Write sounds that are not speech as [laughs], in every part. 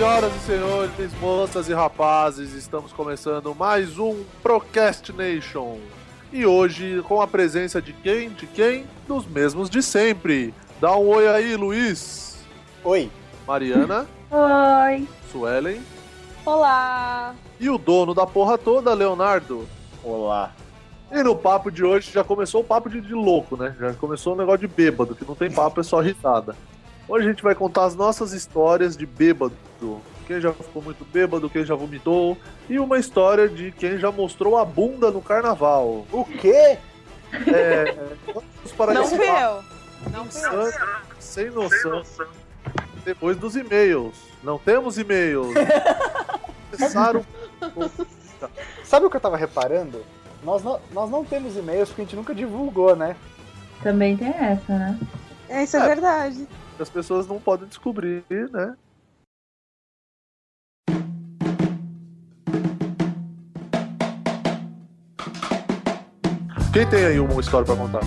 Senhoras e senhores, moças e rapazes, estamos começando mais um Procrastination. E hoje com a presença de quem? De quem? Dos mesmos de sempre. Dá um oi aí, Luiz. Oi. Mariana. [laughs] Oi. Suelen. Olá. E o dono da porra toda, Leonardo. Olá. E no papo de hoje já começou o papo de, de louco, né? Já começou o negócio de bêbado, que não tem papo, é só risada. Hoje a gente vai contar as nossas histórias de bêbado. Quem já ficou muito bêbado, quem já vomitou. E uma história de quem já mostrou a bunda no carnaval. O quê? É. [laughs] Vamos para Não fui eu. Não fui eu. insano, sem noção. Depois dos e-mails. Não temos e-mails. [laughs] Começaram. Sabe o que eu tava reparando? Nós não, nós não temos e-mails porque a gente nunca divulgou, né? Também tem essa, né? Isso é É. verdade. As pessoas não podem descobrir, né? Quem tem aí uma história pra contar?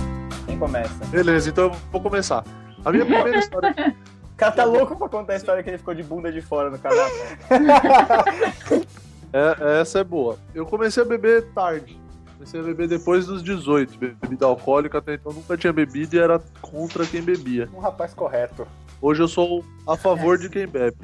Quem começa? Beleza, então eu vou começar. A minha primeira história. [laughs] O cara tá louco pra contar a história que ele ficou de bunda de fora no canal. [laughs] É, essa é boa. Eu comecei a beber tarde. Comecei a beber depois dos 18. Bebida alcoólica até então nunca tinha bebido e era contra quem bebia. Um rapaz correto. Hoje eu sou a favor de quem bebe.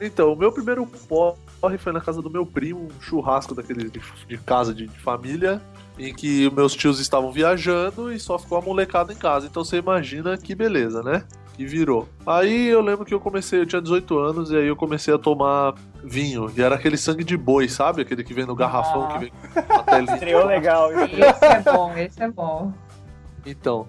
Então, o meu primeiro porre foi na casa do meu primo, um churrasco daquele de, de casa de, de família, em que meus tios estavam viajando e só ficou a molecada em casa. Então você imagina que beleza, né? Que virou. Aí eu lembro que eu comecei, eu tinha 18 anos, e aí eu comecei a tomar vinho. E era aquele sangue de boi, sabe? Aquele que vem no garrafão, Ah. que vem telinha. Estreou legal. Esse é bom, esse é bom. Então,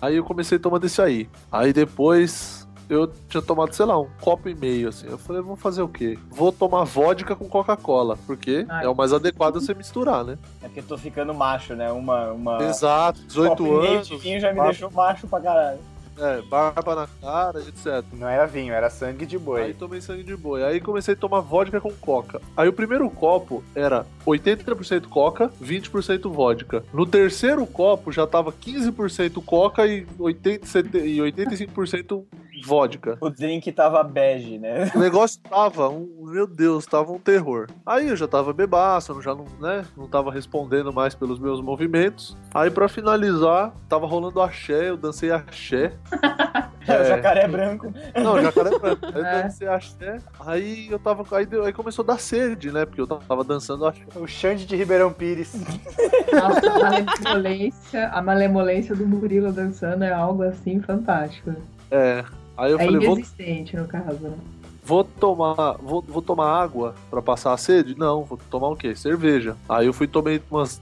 aí eu comecei tomando esse aí. Aí depois eu tinha tomado, sei lá, um copo e meio, assim. Eu falei, vou fazer o quê? Vou tomar vodka com Coca-Cola, porque Ai. é o mais adequado você misturar, né? É porque eu tô ficando macho, né? Uma. uma... Exato, 18 copo e meio anos, de vinho já me barba- deixou macho pra caralho. É, barba na cara, etc. Não era vinho, era sangue de Aí boi. tomei sangue de boi. Aí comecei a tomar vodka com coca. Aí o primeiro copo era 80% coca, 20% vodka. No terceiro copo já tava 15% coca e, 80, e 85% vodka. O drink tava bege, né? O negócio tava, um, meu Deus, tava um terror. Aí eu já tava bebaço, eu já não, né, não tava respondendo mais pelos meus movimentos. Aí pra finalizar, tava rolando axé, eu dancei axé. [laughs] É. O jacaré branco. Não, jacaré branco. [laughs] Aí eu É. dancei axé. Aí eu tava, aí, deu- aí começou a dar sede, né, porque eu tava dançando axé. O Xande de Ribeirão Pires. [laughs] Nossa, a malemolência, a malemolência do Murilo dançando é algo assim fantástico. É. Aí eu é falei, vou, inexistente, no caso, né? vou tomar, vou, vou tomar água pra passar a sede? Não, vou tomar o quê? Cerveja. Aí eu fui e tomei umas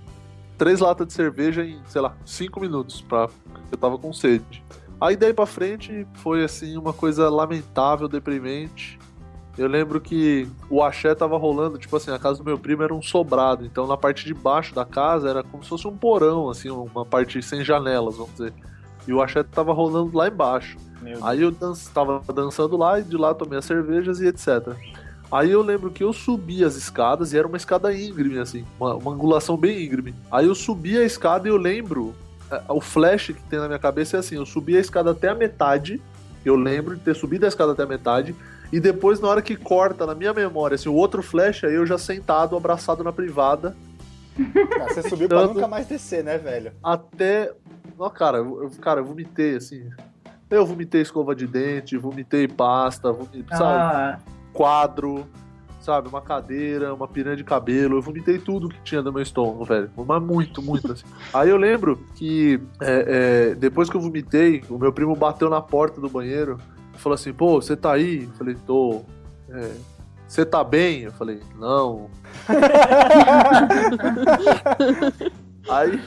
três latas de cerveja em, sei lá, cinco minutos, pra, eu tava com sede. Aí daí pra frente foi assim uma coisa lamentável, deprimente. Eu lembro que o axé tava rolando, tipo assim, a casa do meu primo era um sobrado, então na parte de baixo da casa era como se fosse um porão, assim, uma parte sem janelas, vamos dizer. E o axé tava rolando lá embaixo. Meu. Aí eu dan tava dançando lá e de lá tomei as cervejas e etc. Aí eu lembro que eu subi as escadas e era uma escada íngreme, assim, uma, uma angulação bem íngreme. Aí eu subi a escada e eu lembro, é, o flash que tem na minha cabeça é assim: eu subi a escada até a metade, eu lembro de ter subido a escada até a metade, e depois, na hora que corta na minha memória, assim, o outro flash, aí eu já sentado, abraçado na privada, Ah, Você subiu pra nunca mais descer, né, velho? até. Ó, cara, eu- cara, eu vomitei, assim. Eu vomitei escova de dente, vomitei pasta, vomitei, sabe? Ah, quadro, sabe? Uma cadeira, uma piranha de cabelo. Eu vomitei tudo que tinha no meu estômago, velho. Mas muito, muito assim. Aí eu lembro que é, é, depois que eu vomitei, o meu primo bateu na porta do banheiro e falou assim: pô, você tá aí? Eu falei: tô. É, Você tá bem? Eu falei: não. [laughs] Aí.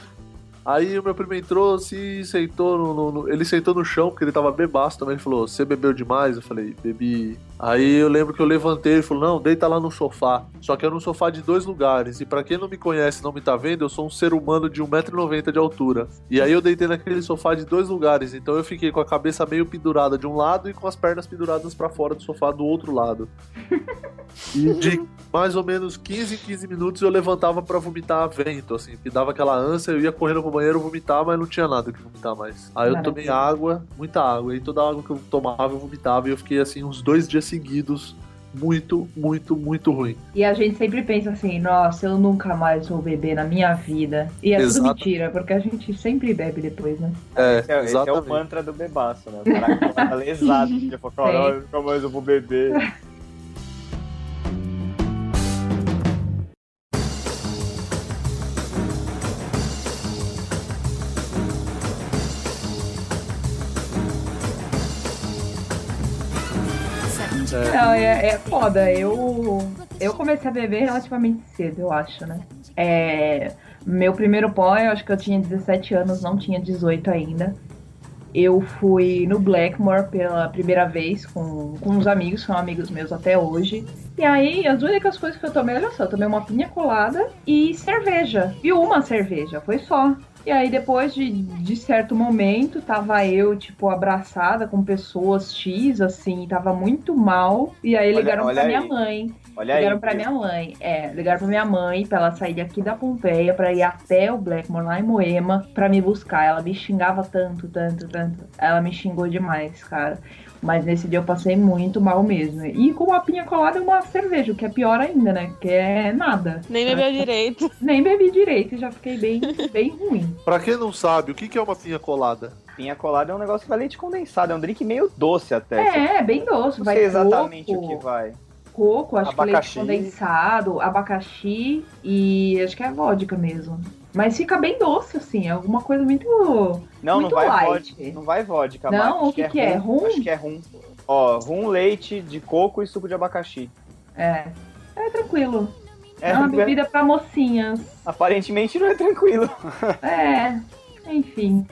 Aí o meu primo entrou, se sentou no, no- no- Ele sentou no chão, porque ele tava bebaço também. Ele falou: Você bebeu demais? Eu falei: Bebi. Aí eu lembro que eu levantei. Ele falou: Não, deita lá no sofá. Só que era um sofá de dois lugares. E pra quem não me conhece não me tá vendo, eu sou um ser humano de 1,90m de altura. E aí eu deitei naquele sofá de dois lugares. Então eu fiquei com a cabeça meio pendurada de um lado e com as pernas penduradas pra fora do sofá do outro lado. E de mais ou menos 15 em 15 minutos eu levantava pra vomitar vento, assim, que dava aquela ânsia, eu ia correndo pro banheiro vomitar, mas não tinha nada que vomitar mais. Aí eu tomei água, muita água, e toda a água que eu tomava eu vomitava, e eu fiquei assim uns dois dias seguidos muito, muito, muito ruim. E a gente sempre pensa assim, nossa, eu nunca mais vou beber na minha vida. E é Exato. tudo mentira, porque a gente sempre bebe depois, né? É, Esse é, esse é o exatamente. mantra do bebaço, né? O cara tá lesado. [laughs] Caralho, nunca mais eu vou beber. Não, é, é foda. Eu, eu comecei a beber relativamente cedo, eu acho, né? É, meu primeiro pó, eu acho que eu tinha 17 anos, não tinha 18 ainda. Eu fui no Blackmore pela primeira vez com, com uns amigos, são amigos meus até hoje. E aí, as únicas coisas que eu tomei, olha só, eu tomei uma pinha colada e cerveja. E uma cerveja, foi só. E aí, depois de, de certo momento, tava eu, tipo, abraçada com pessoas X, assim, tava muito mal. E aí Olha- ligaram olha pra minha aí. mãe. Olha aí. ligaram pra minha mãe. É, ligaram pra minha mãe pra ela sair daqui da Pompeia pra ir até o Blackmore, lá em Moema, pra me buscar. Ela me xingava tanto, tanto, tanto. Ela me xingou demais, cara. Mas nesse dia eu passei muito mal mesmo. E com uma pinha colada e uma cerveja, o que é pior ainda, né? Que é nada. Nem bebeu direito. [laughs] Nem bebi direito e já fiquei bem, bem ruim. Pra quem não sabe, o que que é uma pinha colada? Pinha colada é um negócio que vai leite condensado. É um drink meio doce até. É, bem doce. Não Vai sei exatamente coco, o que vai. coco, acho Abacaxi. que leite condensado, abacaxi e acho que é vodka mesmo. Mas fica bem doce, assim, é alguma coisa muito. Não, Muito não vai light. vodka. Não vai vodka. Não, o que que é? Rum? Acho que é rum. Ó, rum, leite de coco e suco de abacaxi. É. É tranquilo. É, É, uma bebida pra mocinhas. Aparentemente não é tranquilo. [laughs] É, enfim.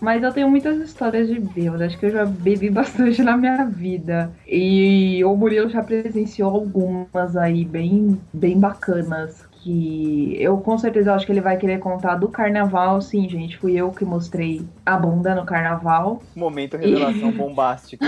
Mas eu tenho muitas histórias de bêbado. Acho que eu já bebi bastante na minha vida. E o Murilo já presenciou algumas aí bem, bem bacanas. Que eu com certeza acho que ele vai querer contar do carnaval. Sim, gente, fui eu que mostrei a bunda no carnaval. Momento revelação bombástica.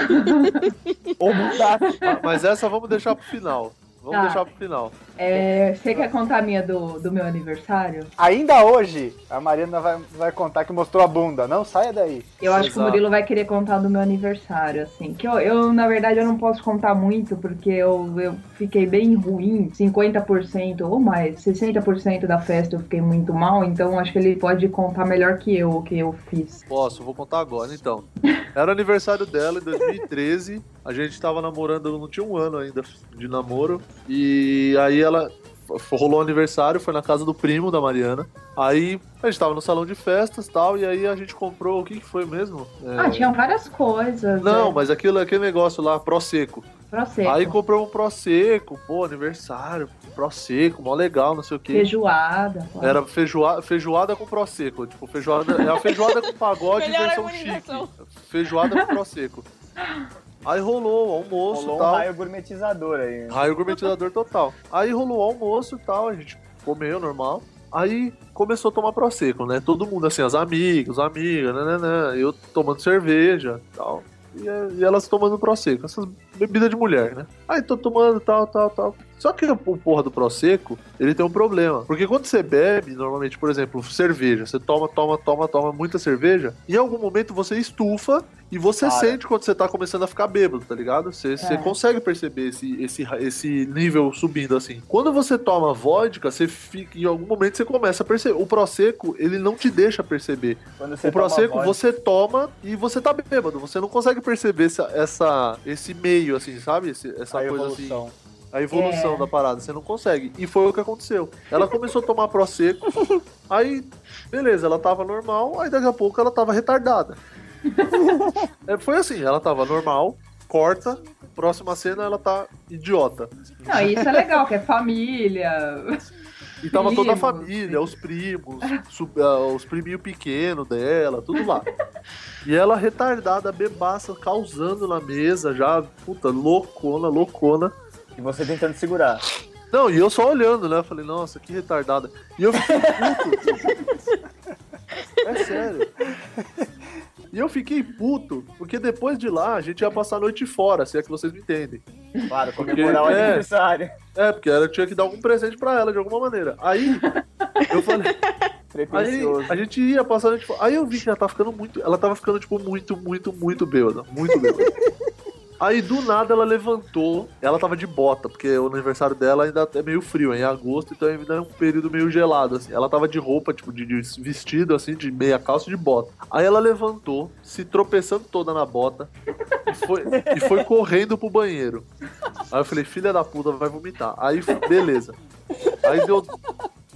[laughs] Ou bombástica. Mas essa vamos deixar pro final. Vamos Tá. deixar pro final. É, você quer contar a minha do, do meu aniversário? Ainda hoje, a Mariana vai, vai contar que mostrou a bunda. Não saia daí. Eu acho que o Exato. Murilo vai querer contar do meu aniversário, assim. Que eu, eu, na verdade, eu não posso contar muito, porque eu, eu fiquei bem ruim, 50% ou mais, 60% da festa eu fiquei muito mal, então acho que ele pode contar melhor que eu o que eu fiz. Posso, vou contar agora então. Era aniversário dela em 2013. A gente tava namorando, não tinha um ano ainda de namoro. E aí ela rolou o aniversário, foi na casa do primo da Mariana. Aí a gente tava no salão de festas e tal. E aí a gente comprou. O que, que foi mesmo? É, Ah, tinham várias coisas. Não, é, mas aquilo, aquele negócio lá, Prosecco. Prosecco, Aí comprou um Prosecco, pô, aniversário, Prosecco, mó legal, não sei o quê. feijoada. pô. Era feijoada, feijoada com prosecco. Tipo, feijoada. É a feijoada com pagode [laughs] versão chique. Feijoada com prosecco. Aí rolou o almoço Rolou um tal. raio gourmetizador aí. Raio gourmetizador total. Aí rolou o almoço e tal, a gente comeu normal. Aí começou a tomar prosecco, né? Todo mundo assim, as amigas, os amigos, né, né, né. Eu tomando cerveja e tal. E, e elas tomando prosecco, essas bebidas de mulher, né? Aí tô tomando tal, tal, tal. Só que o porra do prosecco, ele tem um problema. Porque quando você bebe, normalmente, por exemplo, cerveja, você toma, toma, toma, toma muita cerveja, em algum momento você estufa e você Para. sente quando você tá começando a ficar bêbado, tá ligado? Você, você É. consegue perceber esse, esse, esse nível subindo assim. Quando você toma vodka, você fica, em algum momento você começa a perceber. O prosecco, ele não te deixa perceber. Você o prosecco você toma e você tá bêbado. Você não consegue perceber essa, essa- esse meio, assim, sabe? Esse- essa a coisa evolução. assim. A evolução É. da parada. Você não consegue. E foi o que aconteceu. Ela começou a tomar prosecco. [laughs] aí, beleza, ela tava normal. Aí daqui a pouco ela tava retardada. [laughs] É, foi assim, ela tava normal, corta. Próxima cena ela tá idiota. Não, isso é legal, que é família. [laughs] E tava toda a família, os primos, ah, os priminhos pequenos dela, tudo lá. E ela retardada, bebaça, causando na mesa, já, puta, loucona, loucona. E você tentando segurar. Não, e eu só olhando, né? Falei, nossa, que retardada. E eu fiquei puto. [laughs] é sério. E eu fiquei puto, porque depois de lá a gente ia passar a noite fora, se é que vocês me entendem. Claro, comemorar o é. aniversário. É, porque ela tinha que dar algum presente pra ela de alguma maneira. Aí, eu falei, Aí a gente ia passando, tipo, aí eu vi que ela tava ficando muito. Ela tava ficando, tipo, muito, muito, muito bêbada. Muito bêbada. Aí do nada ela levantou, ela tava de bota, porque o aniversário dela ainda é meio frio, é em agosto, então ainda é um período meio gelado, assim. Ela tava de roupa, tipo, de, de vestido, assim, de meia calça e de bota. Aí ela levantou, se tropeçando toda na bota, e foi, e foi correndo pro banheiro. Aí eu falei, filha da puta, vai vomitar. Aí, beleza. Aí deu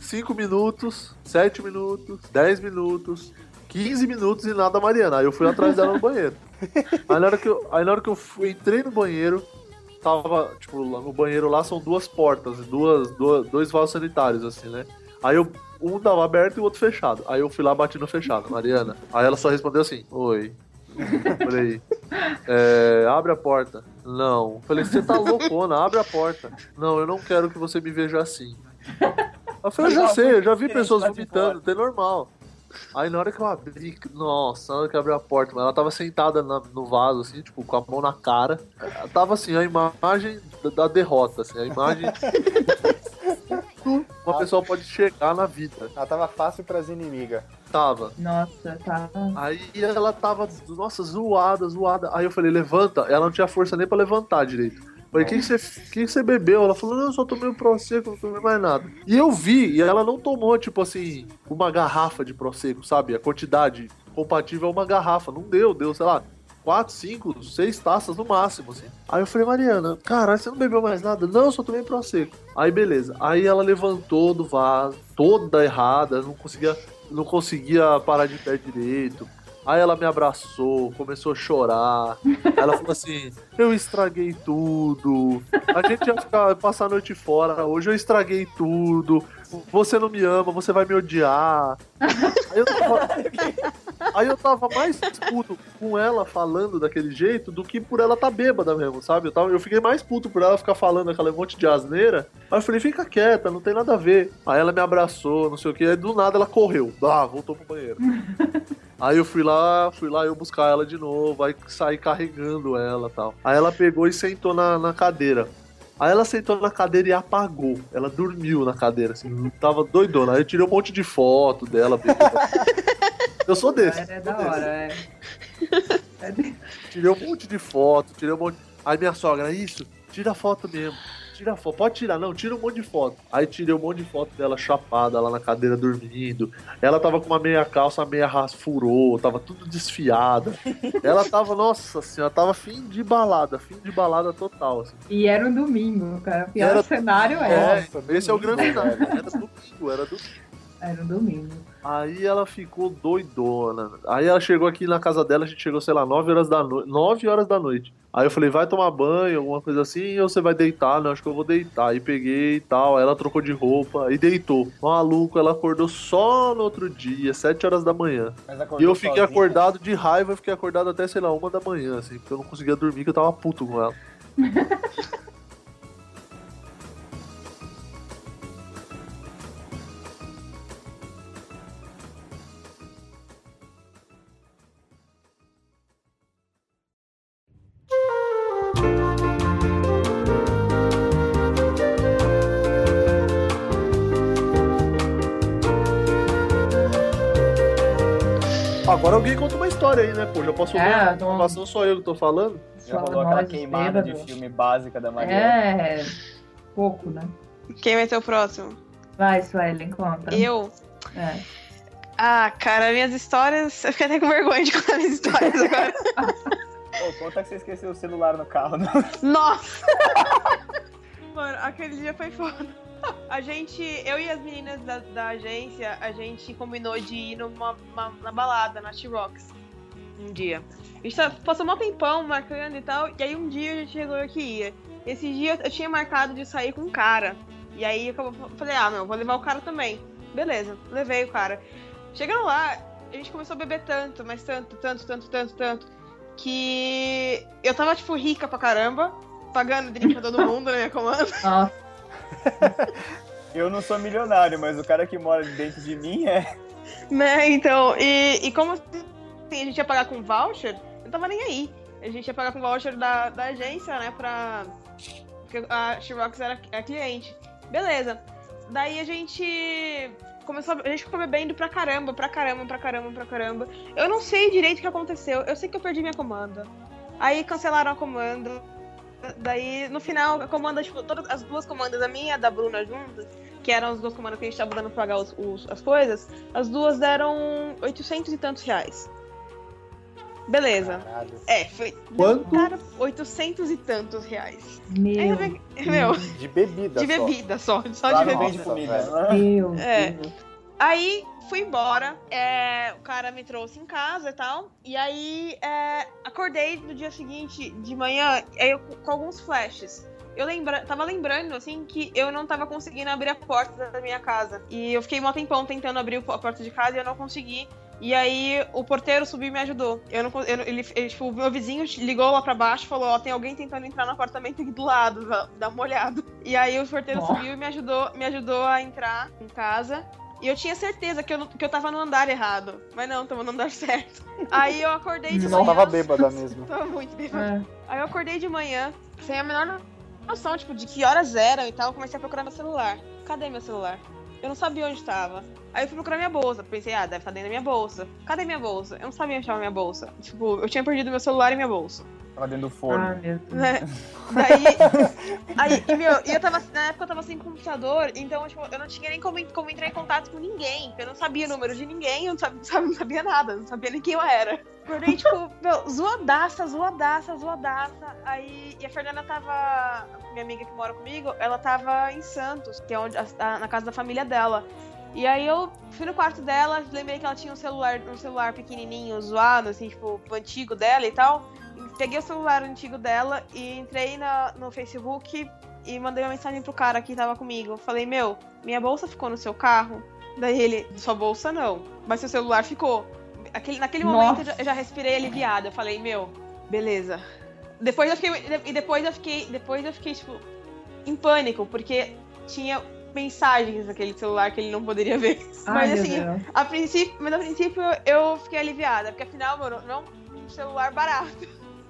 5 minutos, 7 minutos, 10 minutos, 15 minutos e nada Mariana. Aí eu fui atrás dela no banheiro. [laughs] Aí na hora que eu, aí na hora que eu fui, entrei no banheiro, tava, tipo, lá no banheiro lá são duas portas, duas, duas, dois vasos sanitários, assim, né? Aí eu, um tava aberto e o outro fechado. Aí eu fui lá bati no fechado, Mariana. Aí ela só respondeu assim, oi. Falei, é, abre a porta. Não. Falei, você tá loucona, abre a porta. Não, eu não quero que você me veja assim. Eu falei, eu já sei, eu já vi pessoas vomitando, é normal. Aí na hora que eu abri, nossa, na hora que eu abri a porta, ela tava sentada na, no vaso, assim, tipo, com a mão na cara. Tava assim, a imagem da, da derrota, assim, a imagem. uma [laughs] pessoa pode chegar na vida. Ela tava fácil pras inimigas. Tava. Nossa, tá. Aí ela tava, nossa, zoada, zoada. Aí eu falei, levanta. Ela não tinha força nem pra levantar direito. Falei, o que, que, você, que, que você bebeu? Ela falou, não, eu só tomei um Prosecco, não tomei mais nada. E eu vi, e ela não tomou, tipo assim, uma garrafa de Prosecco, sabe? A quantidade compatível a uma garrafa. Não deu, deu, sei lá, quatro, cinco, seis taças no máximo, assim. Aí eu falei, Mariana, caralho, você não bebeu mais nada? Não, eu só tomei Prosecco. Aí beleza. Aí ela levantou do vaso, toda errada, não conseguia, não conseguia parar de pé direito. Aí ela me abraçou, começou a chorar. ela falou assim: Eu estraguei tudo. A gente ia ficar, passar a noite fora. Hoje eu estraguei tudo. Você não me ama, você vai me odiar. Aí eu tava, aí eu tava mais puto com ela falando daquele jeito do que por ela tá bêbada mesmo, sabe? Eu, tava, eu fiquei mais puto por ela ficar falando aquela monte de asneira. Aí eu falei, fica quieta, não tem nada a ver. Aí ela me abraçou, não sei o que. Aí do nada ela correu. Ah, voltou pro banheiro. Aí eu fui lá, fui lá eu buscar ela de novo, aí saí carregando ela tal. Aí ela pegou e sentou na, na cadeira. Aí ela sentou na cadeira e apagou. Ela dormiu na cadeira, assim, tava doidona. Aí eu tirei um monte de foto dela. [laughs] eu sou desse. É, é da hora, é. [laughs] Tirei um monte de foto, tirei um monte. Aí minha sogra, isso, tira foto mesmo tira foto. Pode tirar, não, tira um monte de foto. Aí tirei um monte de foto dela chapada lá na cadeira dormindo. Ela tava com uma meia calça, a meia furou, tava tudo desfiada. [laughs] Ela tava, nossa senhora, tava fim de balada, fim de balada total. Assim. E era um domingo, cara. O pior era... cenário era. É, nossa, esse é o grande cenário. Era domingo, era domingo. Era um domingo. Aí ela ficou doidona. Aí ela chegou aqui na casa dela, a gente chegou, sei lá, 9 horas da noite. 9 horas da noite. Aí eu falei, vai tomar banho, alguma coisa assim, ou você vai deitar? Não, acho que eu vou deitar. Aí peguei e tal, aí ela trocou de roupa e deitou. Maluco, ela acordou só no outro dia, 7 horas da manhã. E eu fiquei sozinha. acordado de raiva, fiquei acordado até, sei lá, uma da manhã, assim, porque eu não conseguia dormir, que eu tava puto com ela. [laughs] aí, né, pô? Já posso é, informação, só eu que tô falando? Já falou aquela queimada de filme básica da Maria. É, pouco, né? Quem vai ser o próximo? Vai, Suelen, conta. Eu? É. Ah, cara, minhas histórias. Eu fiquei até com vergonha de contar minhas histórias agora. [laughs] Pô, conta que você esqueceu o celular no carro. Não? Nossa! [laughs] Mano, aquele dia foi foda. A gente, eu e as meninas da, da agência, a gente combinou de ir numa uma, na balada, na T-Rocks, um dia. A gente tá, passou um tempão marcando e tal, e aí um dia a gente chegou que ia. Esse dia eu tinha marcado de sair com um cara. E aí eu falei, ah, meu, vou levar o cara também. Beleza, levei o cara. Chegando lá, a gente começou a beber tanto, mas tanto, tanto, tanto, tanto, tanto, que eu tava, tipo, rica pra caramba, pagando drink pra todo mundo na minha comanda. Nossa. [laughs] [laughs] Eu não sou milionário, mas o cara que mora dentro de mim é. Né, então, e, e como assim, a gente ia pagar com voucher, eu tava nem aí. A gente ia pagar com voucher da, da agência, né, pra. Porque a Xerox era a cliente. Beleza. Daí a gente começou, a gente ficou bebendo pra caramba, pra caramba, pra caramba, pra caramba. Eu não sei direito o que aconteceu. Eu sei que eu perdi minha comanda. Aí cancelaram a comanda. Daí, no final, a comanda, tipo, todas as duas comandas, a minha e a da Bruna juntas, que eram as duas comandas que a gente tava dando pra pagar os, os- as coisas, as duas deram 800 e tantos reais. Beleza. Caralho. É, foi. Quanto? Cara, 800 e tantos reais. Meu, eu vi- Meu, De bebida de só. bebida só. Só Lá de bebida. comida. velho. né? Deus. É. Deus. Aí fui embora, é, o cara me trouxe em casa e tal. E aí é, acordei no dia seguinte de manhã aí eu, com alguns flashes. Eu lembra, tava lembrando, assim, que eu não tava conseguindo abrir a porta da minha casa. E eu fiquei mó tempão tentando abrir a porta de casa e eu não consegui. E aí o porteiro subiu e me ajudou. Eu não, eu não- ele, ele, tipo, o meu vizinho ligou lá pra baixo e falou: Ó, tem alguém tentando entrar no apartamento aqui do lado, dá- uma olhada. E aí o porteiro Nossa. subiu e me ajudou, me ajudou a entrar em casa. E eu tinha certeza que eu, não- que eu tava no andar errado. Mas não, tava no andar [laughs] certo. Aí eu acordei de Não, manhã. tava bêbada mesmo. [laughs] Tava muito bêbada. É. Aí eu acordei de manhã, sem a menor noção, tipo, de que horas eram e tal. Eu comecei a procurar meu celular. Cadê meu celular? Eu não sabia onde tava. Aí eu fui procurar minha bolsa. Pensei, ah, deve estar dentro da minha bolsa. Cadê minha bolsa? Eu não sabia onde tava minha bolsa. Tipo, eu tinha perdido meu celular e minha bolsa. Tava dentro do forno. Ah, meu Deus. Né? Daí. [laughs] Aí, e, meu, e eu tava. Na época eu tava sem computador, então, tipo, eu não tinha nem como, como entrar em contato com ninguém. Eu não sabia o número de ninguém, eu não sabia, [laughs] não sabia nada, não sabia nem quem eu era. Acordei, tipo, meu, zoadaça, zoadaça, zoadaça. Aí. E a Fernanda tava. Minha amiga que mora comigo, ela tava em Santos, que é onde, a- a- na casa da família dela. E aí eu fui no quarto dela, lembrei que ela tinha um celular, um celular pequenininho, zoado, assim, tipo, antigo dela e tal. Peguei o celular antigo dela e entrei na, no Facebook e mandei uma mensagem pro cara que tava comigo. Falei, meu, minha bolsa ficou no seu carro? Daí ele, sua bolsa não, mas seu celular ficou. Aquele, naquele Nossa. momento eu já, respirei aliviada. Eu falei, meu, beleza. Depois eu fiquei. E depois eu fiquei. Depois eu fiquei, tipo, em pânico, porque tinha mensagens naquele celular que ele não poderia ver. Ai, mas assim, Deus. a princípio, mas a princípio eu fiquei aliviada, porque afinal, mano, não um celular barato.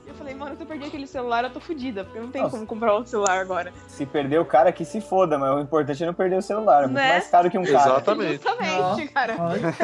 Eu falei, mano, se eu perder aquele celular, eu tô fodida, porque eu não tenho Nossa. como comprar outro celular agora. Se perder o cara, que se foda, mas o importante é não perder o celular. É muito Né? mais caro que um cara. Exatamente. Nossa. cara. Olha.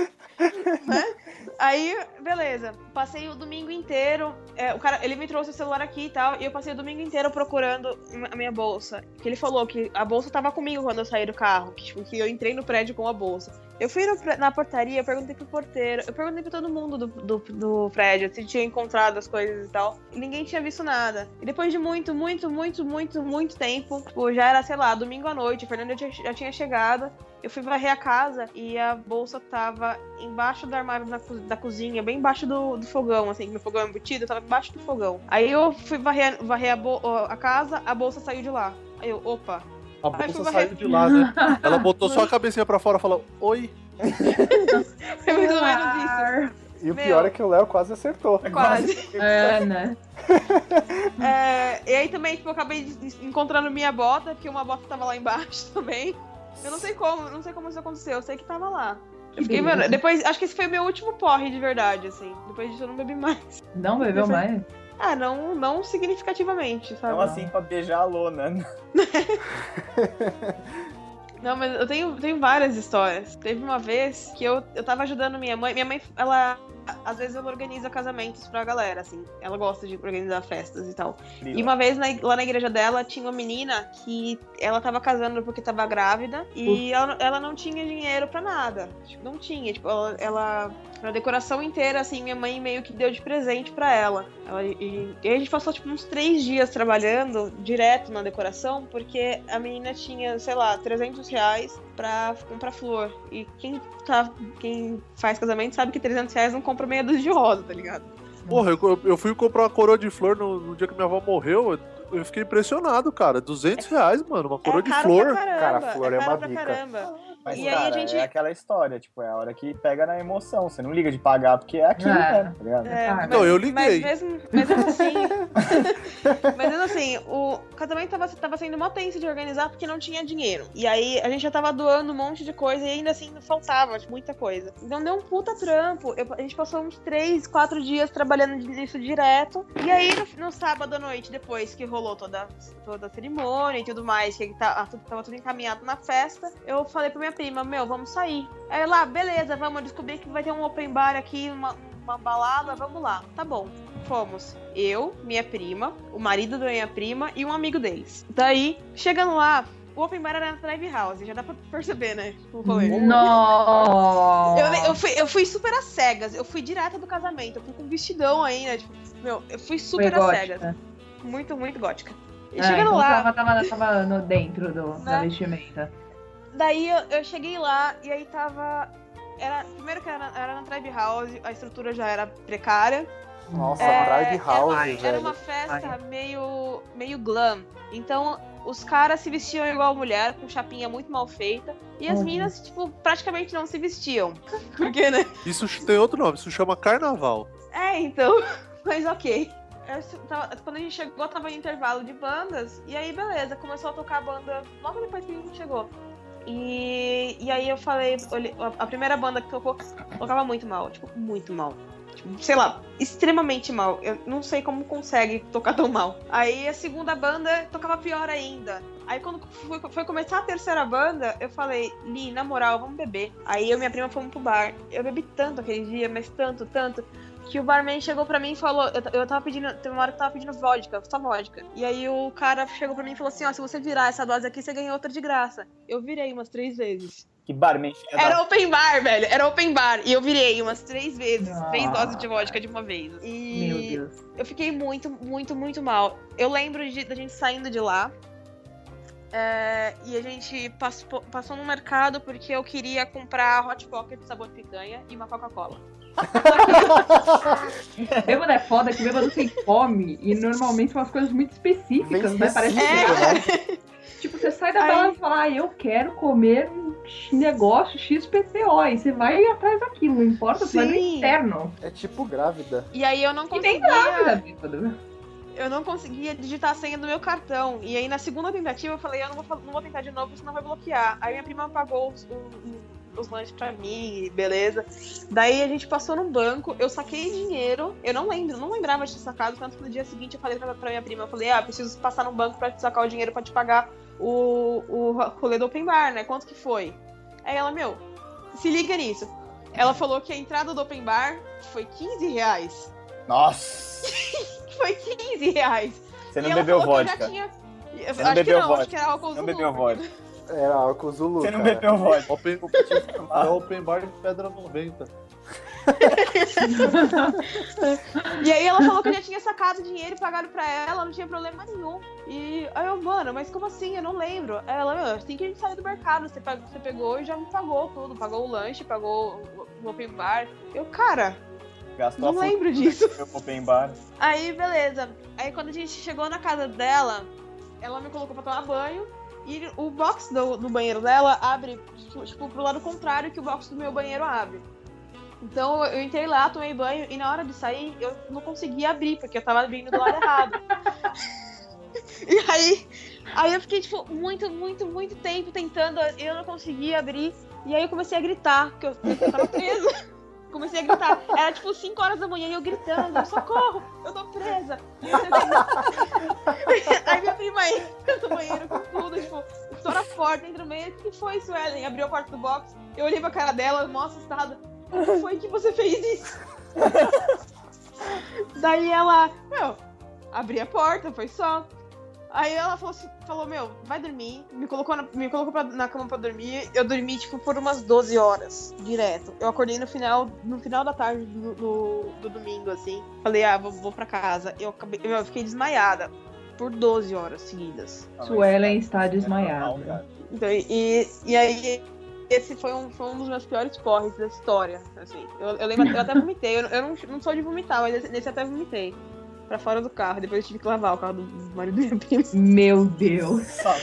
[laughs] [laughs] Aí, beleza. Passei o domingo inteiro. é, o cara, ele me trouxe o celular aqui e tal. E eu passei o domingo inteiro procurando a minha bolsa. Que ele falou que a bolsa tava comigo quando eu saí do carro. Que, tipo, que eu entrei no prédio com a bolsa. Eu fui no na portaria, eu perguntei pro porteiro, eu perguntei pra todo mundo do, do, do prédio se tinha encontrado as coisas e tal. E ninguém tinha visto nada. E depois de muito, muito, muito, muito, muito tempo, tipo, já era, sei lá, domingo à noite, o Fernando já tinha- já tinha chegado. Eu fui varrer a casa e a bolsa tava embaixo do armário da, da cozinha, bem embaixo do, do fogão, assim, meu fogão embutido, tava embaixo do fogão. Aí eu fui varrer, varrer a, a casa, a bolsa saiu de lá. Aí eu, opa. A bolsa saiu de lá, né? [laughs] Ela botou só a cabecinha pra fora e falou: Oi. Foi mais ou menos isso. E o Meu. pior é que o Léo quase acertou. Quase. É, né? [laughs] É, e aí também, tipo, eu acabei encontrando minha bota, porque uma bota tava lá embaixo [laughs] também. Eu não sei como, não sei como isso aconteceu, eu sei que tava lá. Eu fiquei, mano, depois, acho que esse foi o meu último porre de verdade, assim. Depois disso eu não bebi mais. Não bebeu mais? Ah, não, não significativamente, sabe? Não assim pra beijar a lona. [laughs] Não, mas eu tenho, tenho várias histórias. Teve uma vez que eu, eu tava ajudando minha mãe. Minha mãe, ela. Às vezes ela organiza casamentos pra galera, assim. Ela gosta de organizar festas e tal. E uma vez na- lá na igreja dela tinha uma menina que ela tava casando porque tava grávida e ela, ela não tinha dinheiro pra nada. Tipo, não tinha. Tipo, ela, ela. A decoração inteira, assim, minha mãe meio que deu de presente pra ela. ela e, e a gente passou, tipo, uns três dias trabalhando direto na decoração, porque a menina tinha, sei lá, 300 reais pra comprar flor. E quem, tá, quem faz casamento sabe que 300 reais não compra meia dúzia de rosa, tá ligado? Porra, eu, eu fui comprar uma coroa de flor no, no dia que minha avó morreu. Eu, fiquei impressionado, cara. 200 reais, mano. Uma coroa é de flor. pra caramba. Cara, flor é caro uma pra bica. caramba. Mas, E aí cara, a gente- é aquela história, tipo, é a hora que pega na emoção. Você não liga de pagar porque é aquilo, É. né? Tá ligado? É, Ah, mas, não, eu liguei. Mas mesmo, mas mesmo assim. [laughs] mas mesmo assim, o casamento tava, tava sendo uma tenso de organizar porque não tinha dinheiro. E aí a gente já tava doando um monte de coisa e ainda assim faltava tipo, muita coisa. Então deu um puta trampo. Eu- a gente passou uns três, quatro dias trabalhando nisso direto. E aí no, no sábado à noite, depois que rolou toda, toda a cerimônia e tudo mais, que tá, tudo- tava tudo encaminhado na festa, eu falei pra minha prima, meu, vamos sair. Aí lá, beleza, vamos descobrir que vai ter um open bar aqui, uma, uma balada, vamos lá. Tá bom. fomos eu, minha prima, o marido da minha prima e um amigo deles. Daí, chegando lá, o open bar era na Drive House, já dá pra perceber, né? O rolê. Nossa! Eu, eu, fui, eu fui super às cegas, eu fui direta do casamento, eu fui com vestidão ainda, tipo, meu, eu fui super às cegas. Muito, muito gótica. E Ah, chegando então lá, Tava, tava, tava no dentro do, da Né? vestimenta. Daí eu, eu cheguei lá e aí tava. Era, primeiro que era, era na Drive House, a estrutura já era precária. Nossa, É, Drive House, Ai, velho. Era uma festa meio, meio glam. Então, os caras se vestiam igual mulher, com chapinha muito mal feita. E as Olha. meninas, tipo, praticamente não se vestiam. [laughs] Porque, né? Isso tem outro nome, isso chama carnaval. É, então. [laughs] Mas ok. Eu tava- quando a gente chegou, tava em intervalo de bandas. E aí, beleza, começou a tocar a banda logo depois que a gente chegou. E, e aí eu falei, a primeira banda que tocou, tocava muito mal, tipo, muito mal. Tipo, sei lá, extremamente mal. Eu não sei como consegue tocar tão mal. Aí a segunda banda tocava pior ainda. Aí quando foi, foi começar a terceira banda, eu falei, Li, na moral, vamos beber. Aí eu e minha prima fomos pro bar. Eu bebi tanto aquele dia, mas tanto, tanto, que o barman chegou pra mim e falou, eu, eu tava pedindo, teve uma hora que eu tava pedindo vodka, só vodka. E aí o cara chegou pra mim e falou assim, ó, se você virar essa dose aqui, você ganha outra de graça. Eu virei umas três vezes. Que barman filha da Era open bar, velho. Era open bar. E eu virei umas três vezes. Ah. Três doses de vodka de uma vez. Meu E Deus. eu fiquei muito, muito, muito mal. Eu lembro de, da gente saindo de lá. é, e a gente passou, passou no mercado porque eu queria comprar Hot Pocket sabor picanha e uma Coca-Cola. [laughs] Bêbado é foda que bêbado tem fome e normalmente são umas coisas muito específicas, Bem né? Parece que específico, né? Tipo, você sai da balada e fala, ah, eu quero comer um negócio XPTO. E você vai atrás daquilo, não importa, você vai no Sim. interno. É tipo grávida. E aí eu não E nem conseguia. grávida, bêbado. Eu não conseguia digitar a senha do meu cartão. E aí na segunda tentativa eu falei, eu não vou, não vou tentar de novo, senão vai bloquear. Aí minha prima pagou os, o- os lanches pra mim, e beleza. Daí a gente passou num banco, eu saquei dinheiro. Eu não lembro, não lembrava de ter sacado, tanto que no dia seguinte eu falei pra, pra minha prima, eu falei, ah, preciso passar no banco pra te sacar o dinheiro pra te pagar o, o rolê do open bar, né? Quanto que foi? Aí ela, meu, se liga nisso. Ela falou que a entrada do open bar foi 15 reais. Nossa! [laughs] Foi 15 reais. Você não bebeu vodka. tinha- Você não acho bebeu que não, vodka. acho que era álcool Não bebeu vodka. Era álcool Zulu, Você não cara. bebeu vodka. Open, é open bar de pedra 90. [laughs] E aí ela falou que eu já tinha sacado dinheiro e pagado pra ela, não tinha problema nenhum. E aí eu, mano, mas como assim? Eu não lembro. Ela, meu, assim que a gente saiu do mercado, você, você pegou e já me pagou tudo. Pagou o lanche, pagou o, open bar. Eu, cara, Gastou não lembro disso. open bar. Aí, beleza. Aí quando a gente chegou na casa dela, ela me colocou pra tomar banho. E o box do, do banheiro dela abre, tipo, pro lado contrário que o box do meu banheiro abre. Então eu entrei lá, tomei banho, e na hora de sair eu não conseguia abrir, porque eu tava abrindo do lado errado. [laughs] E aí, aí eu fiquei, tipo, muito, muito, muito tempo tentando, eu não conseguia abrir. E aí eu comecei a gritar, porque eu, eu tava presa. Comecei a gritar. Era tipo 5 horas da manhã e eu gritando, socorro, eu tô presa. [laughs] Aí minha prima entra no banheiro com tudo, tipo, estoura a porta, entra no meio. O que foi, Suelen? Abriu a porta do box, eu olhei pra cara dela, mó assustada. Como foi que você fez isso? [laughs] Daí ela, meu, abri a porta, foi só. Aí ela falou, assim, falou meu, vai dormir. Me colocou, na, me colocou pra- na cama pra dormir. Eu dormi, tipo, por umas 12 horas, direto. Eu acordei no final, no final da tarde do, do, do domingo, assim. Falei, ah, vou, vou pra casa. Eu, acabei, eu fiquei desmaiada por 12 horas seguidas. Suelen está É normal, desmaiada. Então, e, e aí, esse foi um, foi um dos meus piores porres da história. Assim. Eu, eu lembro, eu até vomitei. Eu, eu não, não sou de vomitar, mas esse, nesse eu até vomitei. Pra fora do carro. Depois eu tive que lavar o carro do marido prima. Meu Deus. Só,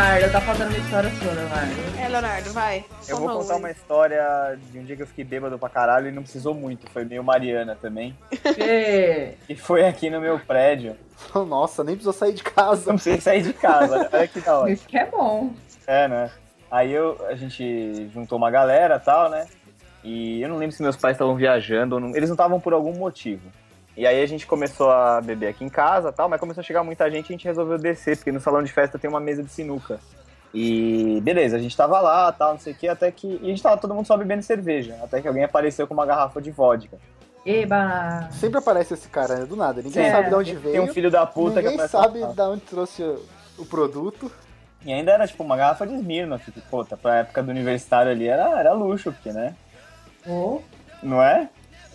Leonardo, tá faltando uma história sua, Leonardo. É, Leonardo, vai. Eu vou contar um. uma história de um dia que eu fiquei bêbado pra caralho e não precisou muito. Foi meio Mariana também. Porque E foi aqui no meu prédio. [laughs] Nossa, nem precisou sair de casa. Não precisei sair de casa. Olha, olha que da hora. isso que é bom. É, né? Aí eu, a gente juntou uma galera e tal, né? E eu não lembro se meus pais estavam viajando ou não. Eles não estavam por algum motivo. E aí a gente começou a beber aqui em casa tal, mas começou a chegar muita gente e a gente resolveu descer, porque no salão de festa tem uma mesa de sinuca. E beleza, a gente tava lá, tal, não sei o que, até que. E a gente tava todo mundo só bebendo cerveja. Até que alguém apareceu com uma garrafa de vodka. Eba! Sempre aparece esse cara, né? Do nada. Ninguém É, sabe de onde Tem veio. um filho da puta que ninguém aparece lá. sabe de onde trouxe o- produto. E ainda era tipo uma garrafa de Smirnoff, que, puta, pra época do universitário ali era, era luxo, porque, né? Oh, Não é?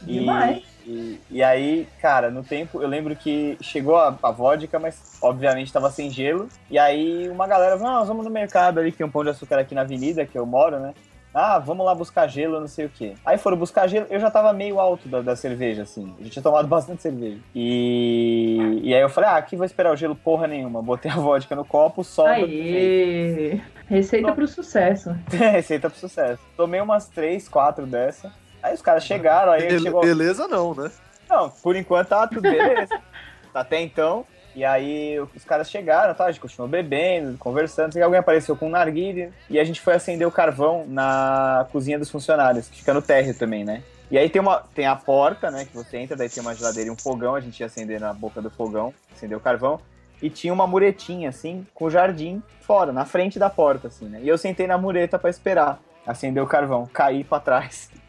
E, Demais. e, e aí, cara, no tempo, eu lembro que chegou a, a vodka, mas obviamente tava sem gelo. E aí uma galera falou, ah, nós vamos no mercado ali, que tem um pão de açúcar aqui na avenida, que eu moro, né? Ah, vamos lá buscar gelo, não sei o quê. Aí foram buscar gelo, eu já tava meio alto da, da cerveja, assim. A gente tinha tomado [laughs] bastante cerveja. E, e aí eu falei, ah, aqui vou esperar o gelo porra nenhuma. Botei a vodka no copo, só. Aê! Receita pro sucesso. [laughs] Receita pro sucesso. Tomei umas três, quatro dessa. Aí os caras chegaram, aí Bele- chegou. Beleza não, né? Não, por enquanto tá tudo beleza. [laughs] Até então. E aí os caras chegaram, tá? A gente continuou bebendo, conversando. Que alguém apareceu com um narguilha. E a gente foi acender o carvão na cozinha dos funcionários, que fica no térreo também, né? E aí tem, uma, tem a porta, né? Que você entra, daí tem uma geladeira e um fogão. A gente ia acender na boca do fogão, acender o carvão. E tinha uma muretinha, assim, com o jardim fora, na frente da porta, assim, né? E eu sentei na mureta pra esperar acender o carvão. Caí pra trás. [laughs]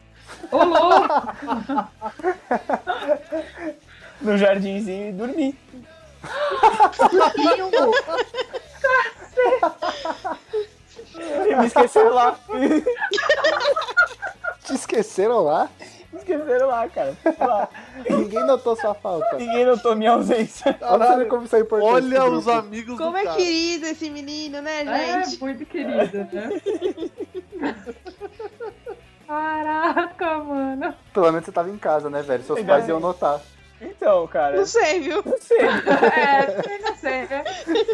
Ô, louco! No jardinzinho e dormi. E me esqueceram lá. Te esqueceram lá? Me esqueceram lá, cara. Lá. Ninguém notou sua falta. Ninguém notou minha ausência. Olha como isso é importante. Olha os grupo. amigos Como do é cara. querido esse menino, né, É, gente? muito querida, né? [laughs] Caraca, mano. Pelo menos você tava em casa, né, velho? Seus pais iam notar. Então, cara. Não sei, viu? Não sei. [laughs] É, sei, não sei. né?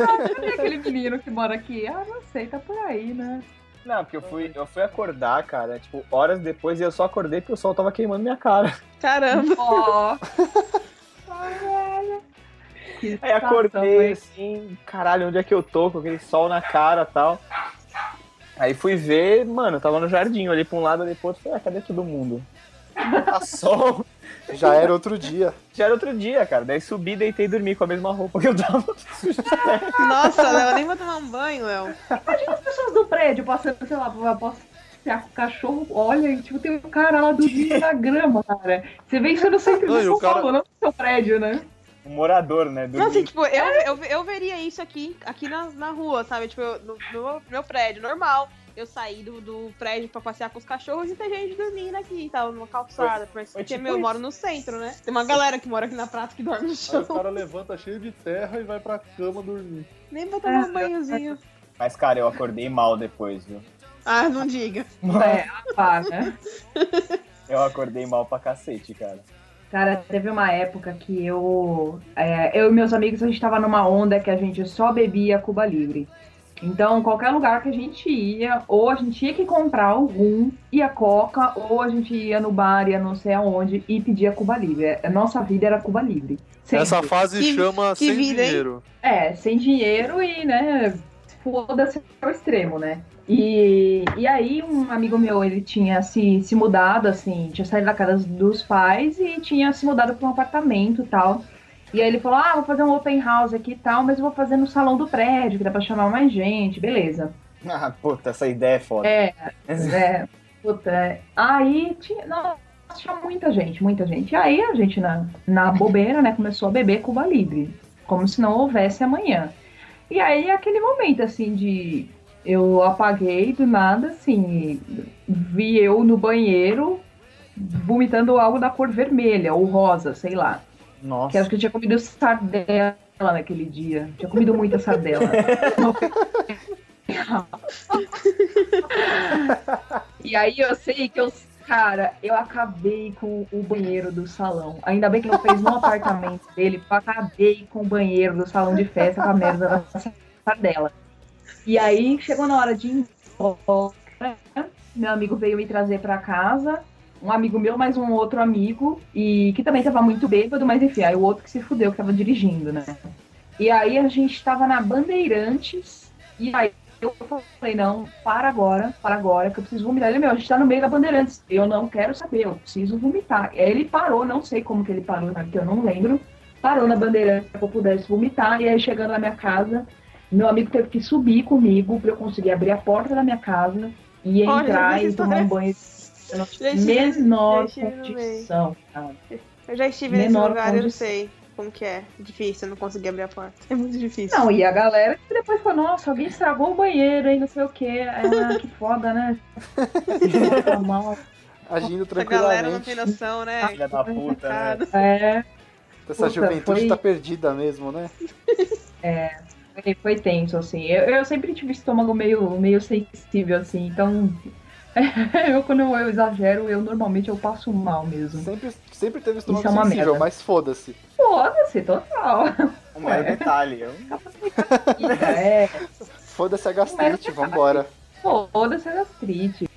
Ah, cadê aquele menino que mora aqui? Ah, não sei, tá por aí, né? Não, porque eu fui, eu fui acordar, cara, tipo, horas depois e eu só acordei porque o sol tava queimando minha cara. Caramba. Ó. Ai, [laughs] velho. Que Aí acordei assim, caralho, onde é que eu tô? Com aquele sol na cara e tal. Aí fui ver, mano, eu tava no jardim, olhei pra um lado, olhei pro outro, falei, ah, cadê todo mundo? Tá sol. Já era outro dia. Já era outro dia, cara. Daí subi, deitei e dormi com a mesma roupa que eu tava. [laughs] Nossa, Léo, nem vou tomar um banho, Léo. Imagina as pessoas do prédio passando, sei lá, posso passear com o cachorro, olha, e tipo, tem um cara lá dormindo na grama, cara. Você vê isso no centro Não, de São cara- Paulo, não no seu prédio, né? Um morador, né? Não, assim, tipo, eu, eu, eu veria isso aqui, aqui na, na rua, sabe? Tipo, eu- no, no meu- meu prédio, normal. Eu saí do, do prédio pra passear com os cachorros e tem gente dormindo aqui, tava numa calçada. Porque foi tipo meu, eu moro no centro, né? Tem uma galera que mora aqui na praça que dorme no Aí chão. o cara levanta cheio de terra e vai pra cama dormir. Nem vou tomar um banhozinho. Mas, cara, eu acordei mal depois, viu? Ah, não diga. É, pá, né? Eu acordei mal pra cacete, cara. Cara, teve uma época que eu. é, eu e meus amigos, a gente tava numa onda que a gente só bebia Cuba Livre. Então, qualquer lugar que a gente ia, ou a gente tinha que comprar rum e a coca, ou a gente ia no bar, ia não sei aonde, e pedia Cuba Livre. A nossa vida era Cuba Livre. Sempre. Essa fase Que- chama que sem vida, hein? dinheiro. É, sem dinheiro e, né, foda-se ao extremo, né? E, e aí um amigo meu, ele tinha se, se mudado, assim, tinha saído da casa dos pais e tinha se mudado para um apartamento e tal. E aí ele falou, ah, vou fazer um open house aqui e tal, mas eu vou fazer no salão do prédio, que dá pra chamar mais gente, beleza. Ah, puta, essa ideia é foda. É, é, puta, é. aí tinha, nossa, tinha muita gente, muita gente. E aí a gente, na, na bobeira, né, começou a beber Cuba Livre, como se não houvesse amanhã. E aí aquele momento, assim, de eu apaguei do nada, assim, vi eu no banheiro vomitando algo da cor vermelha ou rosa, sei lá. Que Nossa. acho que eu tinha comido sardela naquele dia. Tinha comido muita sardela. [laughs] e aí eu sei que eu, cara, eu acabei com o banheiro do salão. Ainda bem que não fez no apartamento dele, eu acabei com o banheiro do salão de festa com a merda da sardela. E aí chegou na hora de ir embora, meu amigo veio me trazer pra casa um amigo meu, mais um outro amigo, e que também tava muito bêbado, mas enfim, aí o outro que se fudeu, que tava dirigindo, né? E aí a gente tava na Bandeirantes, e aí eu falei, não, para agora, para agora, que eu preciso vomitar. Ele, meu, a gente tá no meio da Bandeirantes. Eu não quero saber, eu preciso vomitar. Aí ele parou, não sei como que ele parou, né, porque eu não lembro. Parou na Bandeirantes pra que eu pudesse vomitar. E aí, chegando na minha casa, meu amigo teve que subir comigo pra eu conseguir abrir a porta da minha casa e Olha, entrar e tomar um história- banho. Estive- [laughs] menor já condição. cara. Eu já estive nesse Menor lugar e eu condição. sei como que é. Difícil, eu não consegui abrir a porta. É muito difícil. Não, e a galera que depois falou, nossa, alguém estragou o banheiro aí, não sei o quê. Ah, [laughs] que foda, né? Tá [laughs] mal. Agindo Essa galera não tranquilamente. tem noção, né? Filha da puta, né? É, Essa Puta, juventude foi- tá perdida mesmo, né? Foi, foi tenso, assim. Eu, eu sempre tive estômago meio, meio sensível, assim, então. [laughs] eu, quando eu exagero, eu normalmente eu passo mal mesmo. Sempre, sempre teve estômago Isso é uma sensível, merda. mas foda-se. Foda-se, total. Um mero detalhe. Eu... É, Foda-se a gastrite, vambora. foda-se a gastrite.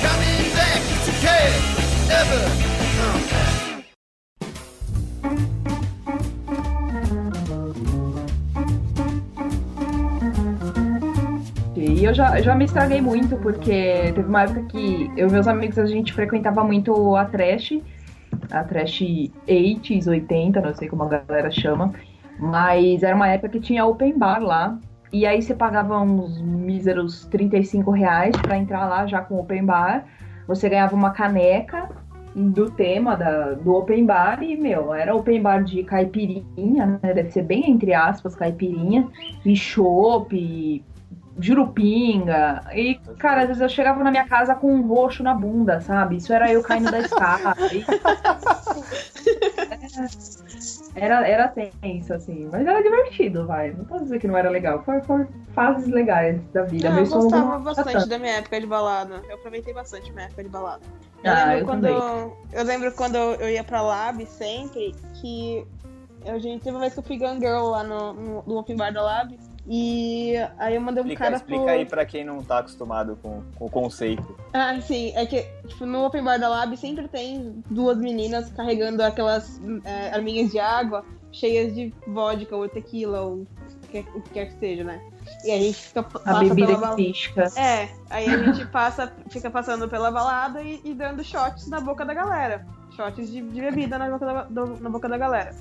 Coming back to care, never. Eu já, já me estraguei muito, porque teve uma época que eu e meus amigos a gente frequentava muito a trash, a trash 80s, 80, não sei como a galera chama, mas era uma época que tinha open bar lá, e aí você pagava uns míseros 35 reais pra entrar lá já com open bar, você ganhava uma caneca do tema da, do open bar e, meu, era open bar de caipirinha, né, deve ser bem entre aspas caipirinha, e chopp, jurupinga. E, cara, às vezes eu chegava na minha casa com um roxo na bunda, sabe? Isso era eu caindo da escada. [laughs] E- Era, era tenso, assim. Mas era divertido, vai. Não posso dizer que não era legal. Foram fases legais da vida. Não, eu gostava bastante da minha época de balada. Eu aproveitei bastante minha época de balada. Eu Ah, lembro eu quando também. eu lembro quando eu ia pra Lab sempre que a gente teve uma vez que eu fui Girl lá no, no, no Open Bar da Lab. E aí eu mandei um Explica, cara explica pro. aí pra quem não tá acostumado com, com o conceito. Ah, sim, é que tipo, no Open Bar da Lab sempre tem duas meninas carregando aquelas é, arminhas de água cheias de vodka ou tequila ou o que, o que quer que seja, né? E a gente fica A bebida pela que balada. pisca. É, aí a gente passa, fica passando pela balada e, e dando shots na boca da galera. Shots de, de bebida na boca da, do- na boca da galera.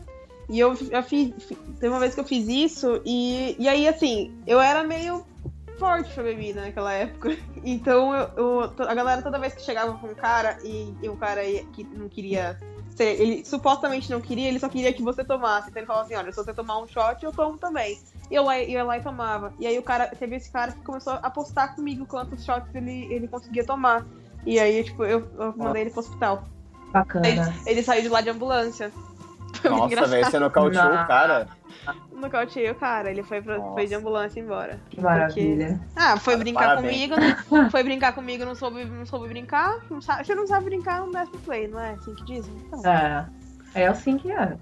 E eu, eu fiz. fi- Teve uma vez que eu fiz isso, e, e aí, assim, eu era meio forte pra bebida naquela época. [laughs] Então eu, eu- a galera toda vez que chegava com um cara e, e o cara que não queria. ser- Ele supostamente não queria, ele só queria que você tomasse. Então ele falava assim: olha, se você tomar um shot, eu tomo também. E eu, eu ia lá e tomava. E aí o cara, teve esse cara que começou a apostar comigo quantos shots ele, ele conseguia tomar. E aí, tipo, eu, eu mandei ele pro hospital. Ele, Bacana. ele saiu de lá de ambulância. [laughs] Foi Nossa, velho, você nocauteou Não. o cara. [laughs] Nocauteei o cara, ele foi, pra, Nossa. foi de ambulância embora. Que maravilha. Ah, foi brincar Parabéns. comigo, não- [laughs] foi brincar comigo, não soube, não soube brincar. Não sabe, você não sabe brincar, não desce pro play, não é assim que dizem? Então, É. É assim que é.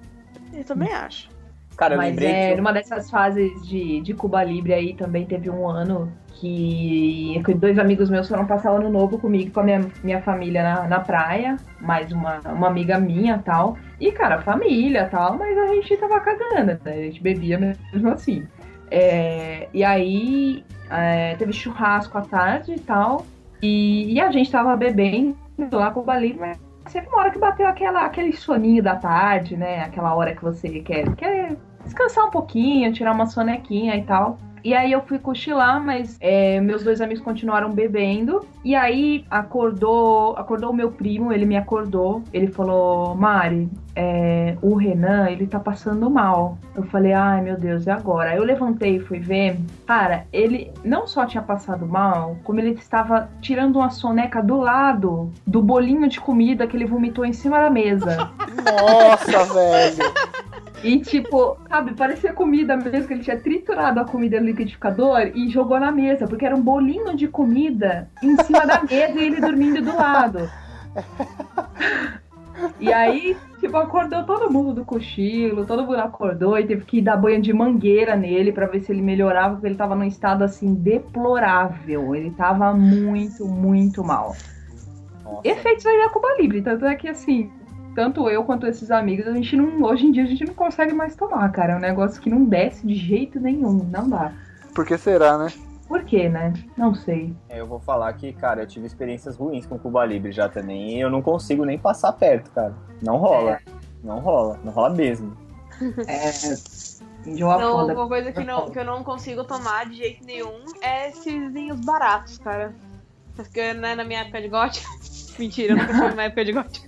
eu também acho. Cara, eu Mas lembrei é, que. numa dessas fases de, de Cuba Libre aí também teve um ano que, que dois amigos meus foram passar o ano novo comigo, com a minha, minha família na, na praia, mais uma, uma amiga minha tal. E, cara, família tal, mas a gente tava cagando, né? A gente bebia mesmo assim. É, e aí é, teve churrasco à tarde e tal. E, e a gente tava bebendo lá com o Bali, mas sempre uma hora que bateu aquela, aquele soninho da tarde, né? Aquela hora que você quer, quer descansar um pouquinho, tirar uma sonequinha e tal. E aí eu fui cochilar, mas é, meus dois amigos continuaram bebendo. E aí acordou, acordou o meu primo, ele me acordou. Ele falou, Mari, é, o Renan, ele tá passando mal. Eu falei, ai meu Deus, e agora? Aí eu levantei e fui ver. Cara, ele não só tinha passado mal, como ele estava tirando uma soneca do lado do bolinho de comida que ele vomitou em cima da mesa. [laughs] Nossa, velho. E tipo, sabe, parecia comida mesmo, que ele tinha triturado a comida no liquidificador e jogou na mesa, porque era um bolinho de comida em cima da mesa e ele dormindo do lado. E aí, tipo, acordou todo mundo do cochilo, todo mundo acordou e teve que dar banho de mangueira nele pra ver se ele melhorava, porque ele tava num estado assim deplorável. Ele tava muito, muito mal. Nossa. Efeitos aí da Cuba Libre, tanto é que assim, tanto eu quanto esses amigos, a gente não, hoje em dia a gente não consegue mais tomar, cara. É um negócio que não desce de jeito nenhum, não dá. Por que será, né? Por quê, né? Não sei. É, Eu vou falar que, cara, eu tive experiências ruins com Cuba Libre já também. E eu não consigo nem passar perto, cara. Não rola. Não rola. Não rola mesmo. [laughs] É. Não, foda. uma coisa que, não, que eu não consigo tomar de jeito nenhum é esses vinhos baratos, cara. Porque né, na minha época de gótica. [laughs] Mentira, eu nunca tive na época de gótica.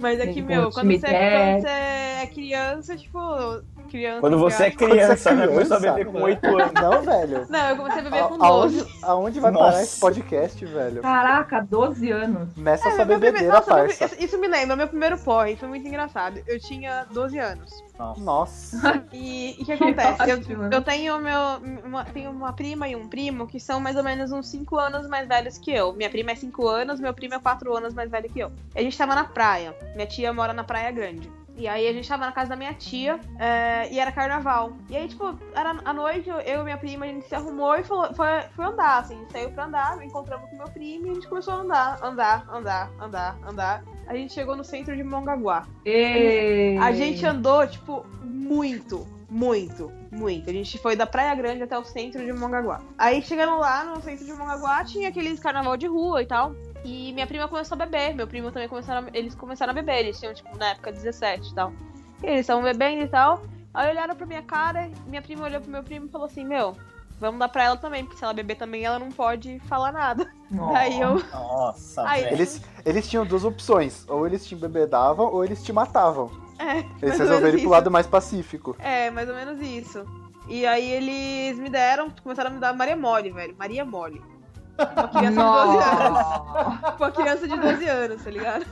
Mas é que, meu, quando você, mité. quando você é criança, tipo. Criança. Quando você é criança, né? criança, Começou a beber com 8 anos. Não, velho. Não, eu comecei a beber A- com 12. aonde, aonde vai Nossa. parar esse podcast, velho? Caraca, 12 anos. Meça É, meu primeiro- bebedeira, nossa, meu parça. pri- isso me lembra, meu primeiro porre, foi muito engraçado. Eu tinha 12 anos. Nossa. E o que, Que acontece? ótimo, Eu, né? eu tenho meu, uma, tenho uma prima e um primo que são mais ou menos uns 5 anos mais velhos que eu. Minha prima é 5 anos, meu primo é 4 anos mais velho que eu. A gente tava na praia. Minha tia mora na Praia Grande. E aí a gente tava na casa da minha tia é, e era carnaval. E aí, tipo, era à noite, eu e minha prima, a gente se arrumou e falou, foi, foi andar, assim. Saiu pra andar, encontramos com meu primo e a gente começou a andar, andar, andar, andar, andar. A gente chegou no centro de Mongaguá. Ei. A gente andou, tipo, muito, muito, muito. A gente foi da Praia Grande até o centro de Mongaguá. Aí chegando lá no centro de Mongaguá, tinha aqueles carnaval de rua e tal. E minha prima começou a beber, meu primo também começaram a, eles começaram a beber, eles tinham, tipo, na época 17 e tal. E eles estavam bebendo e tal. Aí olharam pra minha cara, minha prima olhou pro meu primo e falou assim, meu, vamos dar pra ela também, porque se ela beber também, ela não pode falar nada. Nossa. Daí eu. Nossa, Aí, velho. Eles, eles tinham duas opções. Ou eles te bebedavam, ou eles te matavam. É, Eles resolveram ir pro lado mais pacífico. É, mais ou menos isso. E aí eles me deram, começaram a me dar Maria Mole, velho. Maria Mole. Uma criança de 12 anos. Uma criança de 12 anos, tá ligado?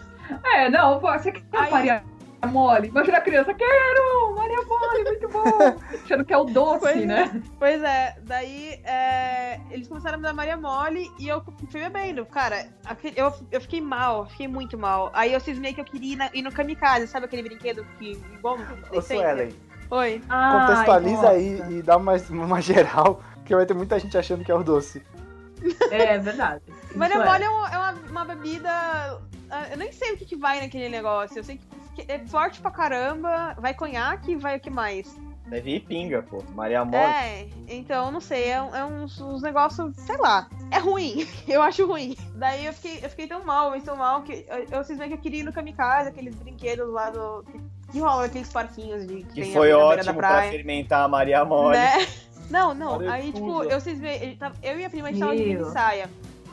É, não, você quer Aí- Maria Mole? Imagina a criança, quero! Maria Mole, muito bom! [laughs] Achando que é o doce, Pois é. né? Pois é, daí é, eles começaram a me dar Maria Mole e eu fui bebendo. Cara, eu, eu fiquei mal, fiquei muito mal. Aí eu cismei que eu queria ir, na- ir no kamikaze, sabe aquele brinquedo que igual no Ô? Suelen, Oi. Ai, contextualiza nossa. aí e dá uma, uma [laughs] geral, que vai ter muita gente achando que é o doce. É verdade. Isso Maria é. Mole é, um- é uma, uma bebida. ah, Eu nem sei o que, que vai naquele negócio. Eu sei que é forte pra caramba. Vai conhaque, vai o que mais? Deve ir pinga, pô. Maria Mole. É, então, não sei, é, é uns, uns negócios, sei lá, é ruim, [laughs] eu acho ruim. Daí eu fiquei, eu fiquei tão mal, mas tão mal, que eu, eu cismei que eu queria ir no kamikaze, aqueles brinquedos lá do. que, que rola aqueles parquinhos de que, Que tem foi ótimo da pra fermentar a Maria Mole. Né? [laughs] Não, não, Maria aí tipo, eu cismei, eu e minha prima a gente tava de saia.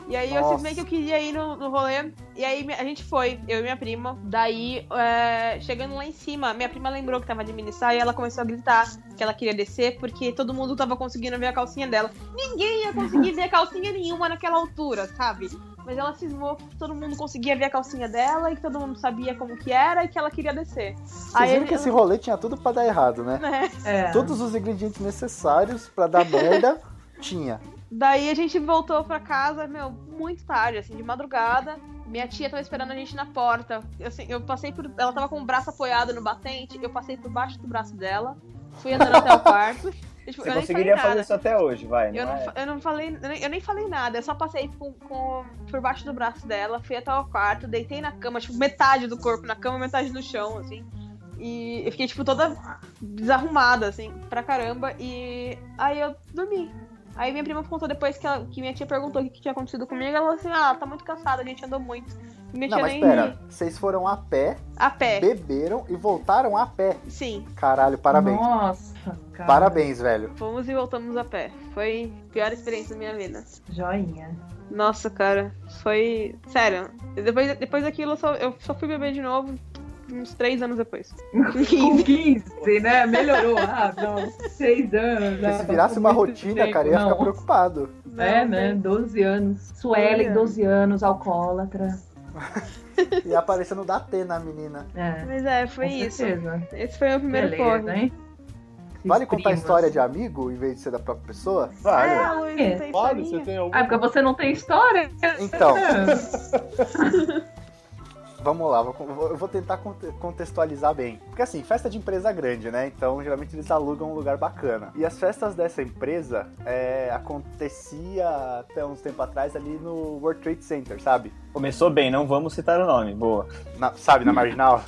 E aí eu Nossa. cismei que eu queria ir no, no rolê. E aí a gente foi, eu e minha prima. Daí, é, chegando lá em cima, minha prima lembrou que tava de mini saia e ela começou a gritar que ela queria descer porque todo mundo tava conseguindo ver a calcinha dela. Ninguém ia conseguir ver calcinha nenhuma naquela altura, sabe? Mas ela cismou que todo mundo conseguia ver a calcinha dela e que todo mundo sabia como que era e que ela queria descer. Vocês Aí viram ele- que esse rolê tinha tudo pra dar errado, né? Né? É. Todos os ingredientes necessários pra dar merda, [laughs] tinha. Daí a gente voltou pra casa, meu, muito tarde, assim, de madrugada. Minha tia tava esperando a gente na porta. Eu, assim, eu passei por. Ela tava com o braço apoiado no batente, eu passei por baixo do braço dela, fui andando até o quarto. Tipo, Você conseguiria fazer isso até hoje, vai. Eu não não, é? eu não falei, eu nem, eu nem falei nada, eu só passei com, com- por baixo do braço dela, fui até o quarto, deitei na cama, tipo, metade do corpo na cama, metade no chão, assim. E eu fiquei, tipo, toda desarrumada, assim, pra caramba. E aí eu dormi. Aí minha prima contou depois que, ela- que minha tia perguntou o que, que tinha acontecido comigo. Ela falou assim: Ah, tá muito cansada, a gente andou muito. Minha Não, tia mas nem pera, vocês foram a pé, a pé. beberam e voltaram a pé. Sim, Caralho, parabéns. Nossa, cara. Parabéns, velho. fomos e voltamos a pé. Foi a pior experiência da minha vida. Joinha. Nossa, cara, foi. Sério. Depois, depois daquilo, eu só, eu só fui beber de novo uns três anos depois. [laughs] Com 15, né? Melhorou. Ah, não. Seis anos. Ah, se virasse uma rotina, tempo, cara, ia ficar não. preocupado. É, né? 12 anos. Suelen, 12 anos, alcoólatra. Ia [laughs] aparecendo da T na menina. É, Mas é, com foi isso. certeza. Esse foi o primeiro Beleza, porre. hein? Vale Esses contar história de amigo em vez de ser da própria pessoa? Vale. É, Luiz, não tem Vale, você tem algum. Ah, porque você não tem história? Então, [laughs] vamos lá, eu vou tentar conte- contextualizar bem. Porque assim, festa de empresa grande, né? Então, geralmente eles alugam um lugar bacana. E as festas dessa empresa é, acontecia até uns tempo atrás ali no World Trade Center, sabe? Começou bem, não vamos citar o nome. Boa. Na- sabe, na marginal.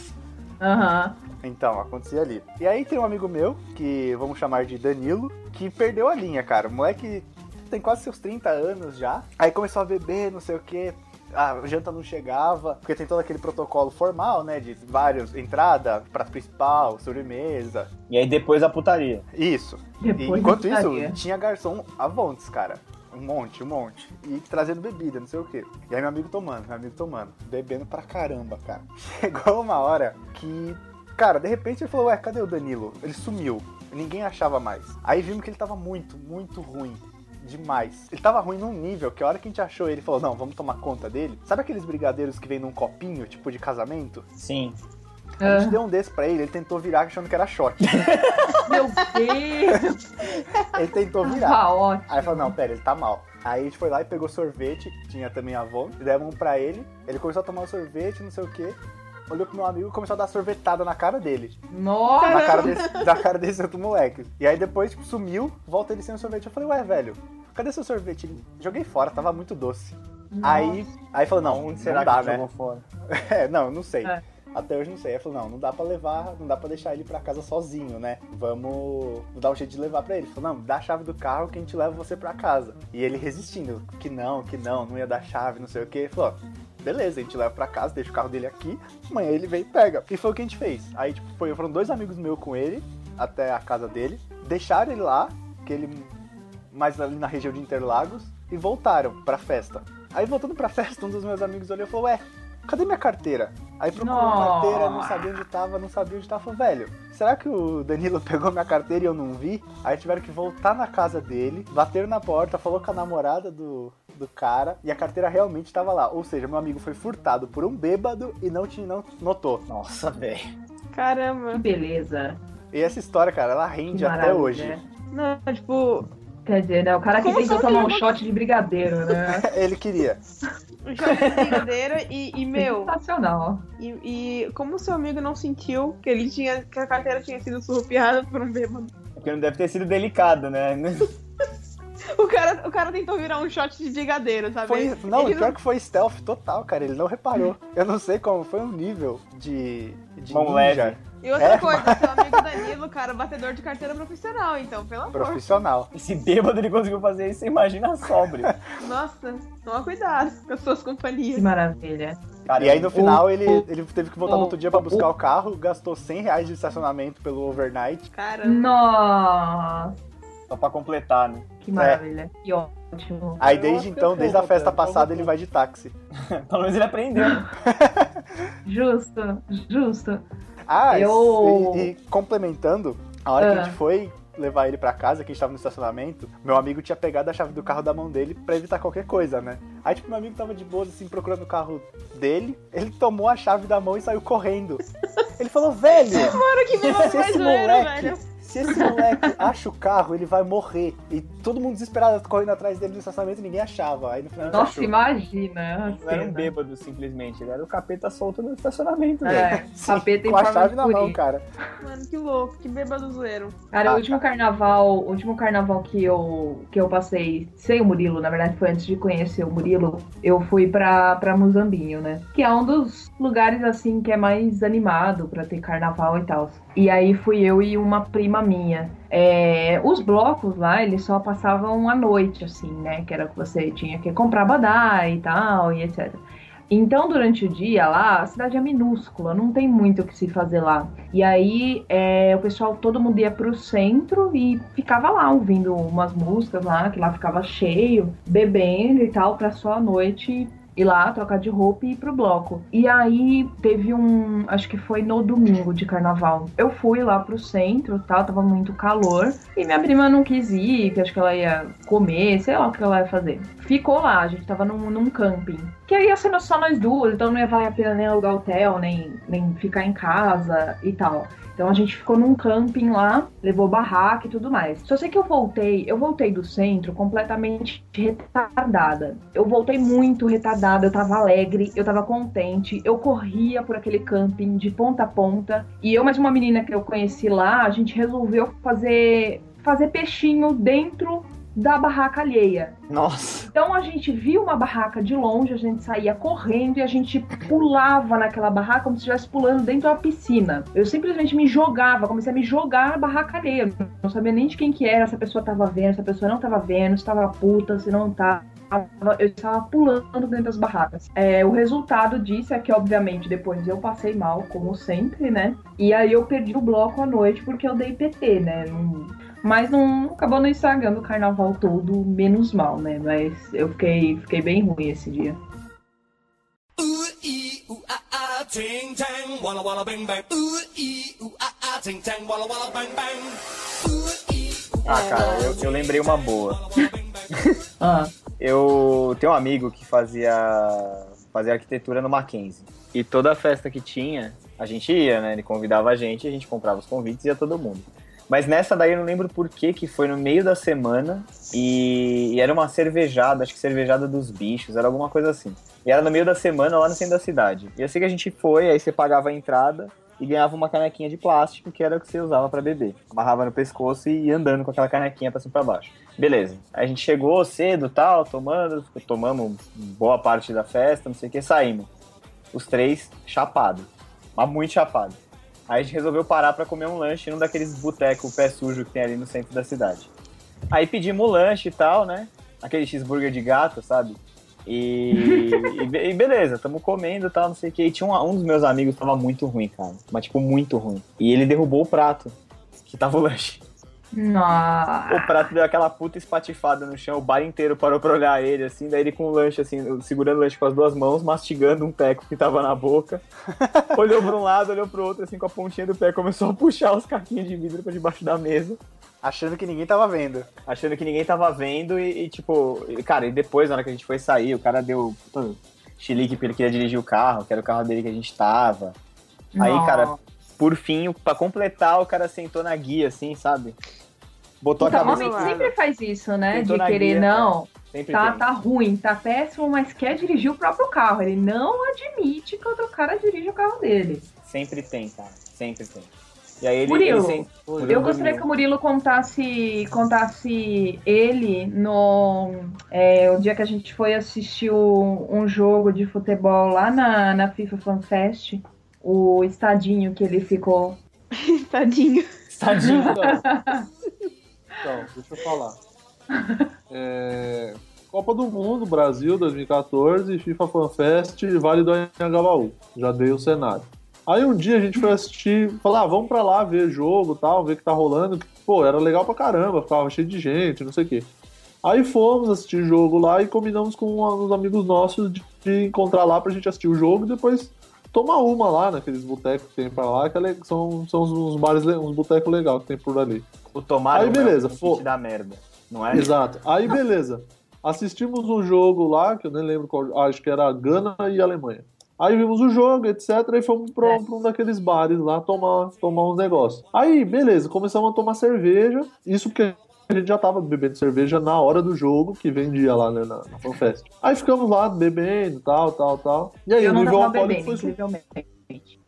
Aham. Então, acontecia ali. E aí tem um amigo meu, que vamos chamar de Danilo, que perdeu a linha, cara. O moleque tem quase seus 30 anos já. Aí começou a beber, não sei o quê. A janta não chegava, porque tem todo aquele protocolo formal, né? De vários, entrada, prato principal, sobremesa. E aí depois a putaria. Isso. E enquanto isso, tinha garçom avontes, cara. Um monte, um monte. E trazendo bebida, não sei o quê. E aí meu amigo tomando, meu amigo tomando. Bebendo pra caramba, cara. [laughs] Chegou uma hora que. Cara, de repente ele falou, ué, cadê o Danilo? Ele sumiu. Ninguém achava mais. Aí vimos que ele tava muito, muito ruim. Demais. Ele tava ruim num nível que a hora que a gente achou ele falou, não, vamos tomar conta dele. Sabe aqueles brigadeiros que vem num copinho, tipo de casamento? Sim. A gente Ah, deu um desse pra ele, ele tentou virar achando que era shot. [laughs] meu Deus! ele tentou virar. Tá ótimo. Aí falou, não, pera, ele tá mal. Aí a gente foi lá e pegou sorvete, tinha também a Avon, demos um pra ele, ele começou a tomar o sorvete, não sei o que, olhou pro meu amigo e começou a dar sorvetada na cara dele. Nossa! Na cara desse, na cara desse outro moleque. E aí depois, tipo, sumiu, volta ele sem o sorvete. Eu falei, ué, velho, cadê seu sorvete? Ele- Joguei fora, tava muito doce. Aí, aí falou, não, Onde não será dá, que né? jogou fora? [laughs] É, não, não sei. É. Até hoje não sei. Aí falou, não, não dá pra levar, não dá pra deixar ele pra casa sozinho, né? Vamos dar um jeito de levar pra ele. Ele falou, não, dá a chave do carro que a gente leva você pra casa. E ele resistindo, que não, que não, não ia dar chave, não sei o que. Ele falou, beleza, a gente leva pra casa, deixa o carro dele aqui, amanhã ele vem e pega. E foi o que a gente fez. Aí, tipo, foi, foram dois amigos meus com ele, até a casa dele, deixaram ele lá, que ele mais ali na região de Interlagos, e voltaram pra festa. Aí voltando pra [laughs] festa, um dos meus amigos olhou e falou, ué, cadê minha carteira? Aí procurou a carteira, não sabia onde tava, não sabia onde tava. Falou, velho, será que o Danilo [laughs] pegou minha carteira e eu não vi? Aí tiveram que voltar na casa dele, bateram na porta, falou com a namorada do, do cara e a carteira realmente tava lá. Ou seja, meu amigo foi furtado por um bêbado e não, tinha, não notou. Nossa, velho. Que Caramba. beleza. E essa história, cara, ela Que rende até hoje. Não, tipo, Quer dizer, né? O cara que tentou tomar um que- shot de brigadeiro, né? [laughs] Ele queria. um shot de brigadeira e, e, meu, Sensacional. e, e como seu amigo não sentiu que ele tinha. que a carteira tinha sido surrupiada por um bêbado? Porque não deve ter sido delicado, né? [laughs] [laughs] O cara, o cara tentou virar um shot de brigadeiro, sabe? Foi, Ele não, pior que foi stealth total, cara. Ele não reparou. Eu não sei como, foi um nível de. de Mão ninja leve. E outra É, coisa, seu amigo Danilo, cara, batedor de carteira profissional, então, pelo amor. profissional. Esse bêbado ele conseguiu fazer isso, imagina sóbrio. [laughs] Nossa, toma cuidado com as suas Que companhias. maravilha. Cara, E aí no final ele, ele teve que voltar no outro dia pra buscar o carro, gastou 100 reais de estacionamento pelo overnight. Cara, Nossa, Só pra completar, né? que maravilha. Que ótimo. Aí desde então, desde a festa passada, ele vai de táxi. [laughs] Pelo menos ele aprendeu. [laughs] Justo, justo. Ah, Eu- e, e complementando, a hora que a Ah. gente foi levar ele pra casa, que a gente tava no estacionamento, meu amigo tinha pegado a chave do carro da mão dele pra evitar qualquer coisa, né? Aí, tipo, meu amigo tava de boa, assim, procurando o carro dele, ele tomou a chave da mão e saiu correndo. [laughs] Ele falou, velho, Mano, que bêbado se esse brasileiro, moleque, velho. Se esse moleque [laughs] acha o carro, ele vai morrer. E todo mundo desesperado correndo atrás dele no estacionamento e ninguém achava. Aí no final Nossa, achou. imagina. a Não era um bêbado, simplesmente. Ele era o capeta solto no estacionamento, velho. É, Sim, capeta em com a chave de na mão, cara. Mano, que louco, que bêbado zoeiro. Cara, Ah, o último carnaval, o último carnaval que eu, que eu passei sem o Murilo, na verdade foi antes de conhecer o Murilo, eu fui pra, pra Muzambinho, né? Que é um dos lugares, assim, que é mais animado pra ter carnaval e tal. E aí fui eu e uma prima minha. É, os blocos lá, eles só passavam à noite, assim, né? Que era que você tinha que comprar badá e tal, e etc. Então, durante o dia lá, a cidade é minúscula, não tem muito o que se fazer lá. E aí, é, o pessoal, todo mundo ia pro centro e ficava lá ouvindo umas músicas lá, que lá ficava cheio, bebendo e tal, pra só à noite ir lá, trocar de roupa e ir pro bloco. E aí teve um, acho que foi no domingo de carnaval. Eu fui lá pro centro, tal, tava muito calor. E minha prima não quis ir, que acho que ela ia comer, sei lá o que ela ia fazer. Ficou lá, a gente tava num, num camping. Que aí ia ser só nós duas, então não ia valer a pena nem alugar hotel, nem, nem ficar em casa e tal. Então a gente ficou num camping lá, levou barraca e tudo mais. Só sei que eu voltei, eu voltei do centro completamente retardada. Eu voltei muito retardada, eu tava alegre, eu tava contente, eu corria por aquele camping de ponta a ponta. E eu mais uma menina que eu conheci lá, a gente resolveu fazer fazer peixinho dentro da barraca alheia. Nossa. Então a gente via uma barraca de longe, a gente saía correndo e a gente pulava naquela barraca como se estivesse pulando dentro da piscina. Eu simplesmente me jogava, comecei a me jogar na barraca alheia. Não sabia nem de quem que era, se a pessoa tava vendo, se a pessoa não tava vendo, se tava puta, se não tava. Eu estava pulando dentro das barracas. É, o resultado disso é que, obviamente, depois eu passei mal, como sempre, né? E aí eu perdi o bloco à noite porque eu dei PT, né? Não- Mas não acabou não estragando o carnaval todo, menos mal, né? Mas eu fiquei, fiquei bem ruim esse dia. Ah cara, eu, eu lembrei uma boa. [laughs] Ah, Eu tenho um amigo que fazia, fazia arquitetura no Mackenzie. E toda festa que tinha, a gente ia, né? Ele convidava a gente, a gente comprava os convites e ia todo mundo. Mas nessa daí eu não lembro por que que foi no meio da semana e, e era uma cervejada, acho que cervejada dos bichos, era alguma coisa assim. E era no meio da semana lá no centro da cidade. E eu sei que a gente foi, aí você pagava a entrada e ganhava uma canequinha de plástico que era o que você usava pra beber. Amarrava no pescoço e ia andando com aquela canequinha pra cima pra baixo. Beleza. A gente chegou cedo tal, tomando, tomamos boa parte da festa, não sei o que, saímos. Os três chapados. Mas muito chapados. Aí a gente resolveu parar pra comer um lanche num daqueles botecos pé sujo que tem ali no centro da cidade. Aí pedimos o lanche e tal, né? Aquele cheeseburger de gato, sabe? E, [laughs] e be- e beleza, tamo comendo e tal, não sei o que. E tinha um, um dos meus amigos que tava muito ruim, cara. Mas, tipo, muito ruim. E ele derrubou o prato que tava o lanche. Nossa. O prato deu aquela puta espatifada no chão, o bar inteiro parou pra olhar ele, assim, daí ele com o lanche, assim, segurando o lanche com as duas mãos, mastigando um teco que tava na boca. [laughs] olhou pra um lado, olhou pro outro, assim, com a pontinha do pé, começou a puxar os caquinhos de vidro pra debaixo da mesa, Achando que ninguém tava vendo. achando que ninguém tava vendo e, e, tipo, e, cara, e depois, na hora que a gente foi sair, o cara deu puta, chilique porque ele queria dirigir o carro, que era o carro dele que a gente tava. Aí, Nossa. cara, por fim, pra completar, o cara sentou na guia, assim, sabe? Botou Então, a cabeça homem do lado. sempre faz isso, né? Sentou de querer, guia, não, Sempre tá, tem. tá ruim, tá péssimo, mas quer dirigir o próprio carro. Ele não admite que outro cara dirige o carro dele. Sempre tem, cara. Sempre tem. E aí ele, Murilo, ele Murilo Eu gostaria que o Murilo contasse, contasse ele no é, o dia que a gente foi assistir o- um jogo de futebol lá na, na FIFA Fan Fest, o estadinho que ele ficou. [laughs] Tadinho. Tadinho. [laughs] Então, deixa eu falar. É, Copa do Mundo, Brasil 2014, FIFA Fan Fest, Vale do Anhangabaú. Já dei o cenário. Aí um dia a gente foi assistir, falar, ah, vamos pra lá ver jogo e tal, ver o que tá rolando. Pô, era legal pra caramba, ficava cheio de gente, não sei o quê. Aí fomos assistir jogo lá e combinamos com uns amigos nossos de, de encontrar lá pra gente assistir o jogo e depois tomar uma lá naqueles botecos que tem pra lá, que é são, são uns, uns bares, uns botecos legais que tem por ali. O tomar Aí, beleza, é fo- o da merda. Não é? Exato. Aí, beleza. Assistimos um jogo lá, que eu nem lembro qual, acho que era Gana e Alemanha. Aí vimos o jogo, etc. E fomos pra, É. pra um daqueles bares lá tomar, tomar uns negócios. Aí, beleza, começamos a tomar cerveja. Isso porque a gente já tava bebendo cerveja na hora do jogo, que vendia lá né, na, na FanFest. Aí ficamos lá bebendo, tal, tal, tal. E aí Eu o nível alcoólico bebendo, foi subindo.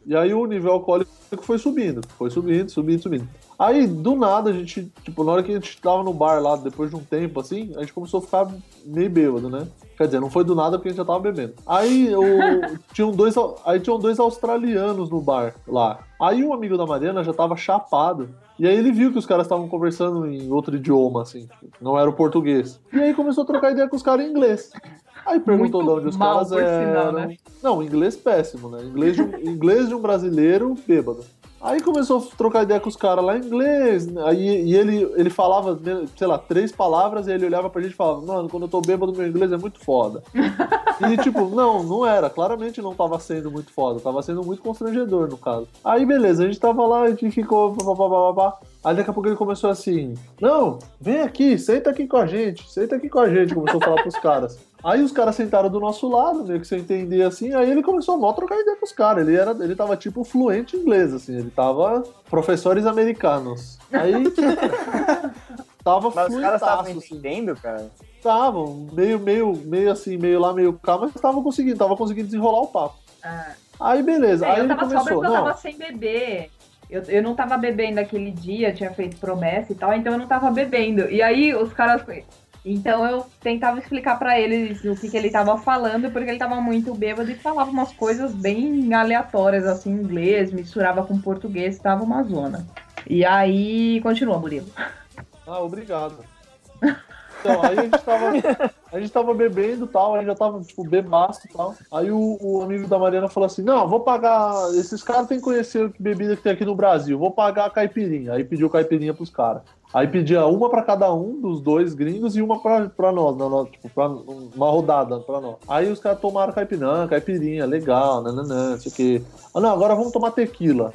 E aí o nível alcoólico foi subindo, foi subindo, subindo, subindo. Aí, do nada, a gente, tipo, na hora que a gente tava no bar lá, depois de um tempo, assim, a gente começou a ficar meio bêbado, né? Quer dizer, não foi do nada porque a gente já tava bebendo. Aí, o, [laughs] tinham, dois, aí tinham dois australianos no bar lá. Aí um amigo da Mariana já tava chapado. E aí ele viu que os caras estavam conversando em outro idioma, assim, não era o português. E aí começou a trocar ideia com os caras em inglês. Aí perguntou Muito de onde os caras por sinal, eram. né? Não, inglês péssimo, né? Inglês de um, inglês de um brasileiro bêbado. Aí começou a trocar ideia com os caras lá em inglês, né? aí e ele, ele falava, né, sei lá, três palavras, e ele olhava pra gente e falava, mano, quando eu tô bêbado, meu inglês é muito foda. [laughs] e tipo, não, não era, claramente não tava sendo muito foda, tava sendo muito constrangedor no caso. Aí beleza, a gente tava lá, a gente ficou, pá, pá, pá, pá. Aí daqui a pouco ele começou assim, não, vem aqui, senta aqui com a gente, senta aqui com a gente, começou a falar pros caras. Aí os caras sentaram do nosso lado, meio que sem entender assim, aí ele começou a mó trocar ideia com os caras. Ele, era, ele tava tipo fluente em inglês, assim, ele tava professores americanos. Aí [laughs] tava Mas os caras estavam assim. entendendo, cara. Estavam, meio, meio, meio assim, meio lá, meio cá, mas estavam conseguindo, tava conseguindo desenrolar o papo. Ah. Aí beleza, É, aí eu ele tava sóbria começou, porque eu não, tava sem beber. Eu, eu não tava bebendo aquele dia, tinha feito promessa e tal, então eu não tava bebendo. E aí os caras. Então eu tentava explicar pra eles o que, que ele tava falando, porque ele tava muito bêbado e falava umas coisas bem aleatórias, assim, inglês, misturava com português, tava uma zona. E aí, continua, Murilo. Ah, obrigado. Então, aí a gente tava, a gente tava bebendo e tal, aí já tava, tipo, bebaço e tal. Aí o, o amigo da Mariana falou assim: Não, vou pagar. Esses caras têm que conhecer que bebida que tem aqui no Brasil, vou pagar a caipirinha. Aí pediu caipirinha pros caras. Aí pedia uma pra cada um dos dois gringos e uma pra, pra nós, na, no- tipo, pra uma rodada pra nós. Aí os caras tomaram caipirinha, caipirinha, legal, nananã, não sei o quê. Ah, não, agora vamos tomar tequila.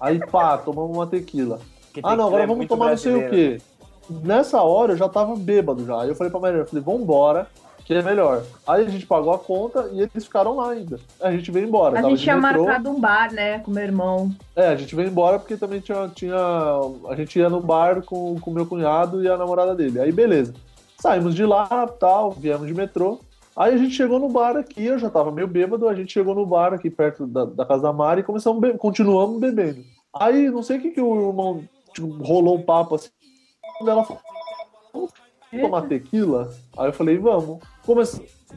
Aí, pá, tomamos uma tequila. Que Ah, não, tequila agora é vamos tomar não sei o quê. Nessa hora eu já tava bêbado já. Aí eu falei pra Mariana, eu falei, vambora, que é melhor. Aí a gente pagou a conta e eles ficaram lá ainda. A gente veio embora. A gente tinha metrô. marcado um bar, né, com meu irmão. É, a gente veio embora porque também tinha. tinha a gente ia no bar com o meu cunhado e a namorada dele. Aí beleza. Saímos de lá, tal, viemos de metrô. Aí a gente chegou no bar aqui, eu já tava meio bêbado, a gente chegou no bar aqui perto da, da casa da Mari e começamos be- continuamos bebendo. Aí não sei o que, que o irmão tipo, rolou um papo assim. Ela falou, vamos tomar tequila? Aí eu falei, vamos. Come-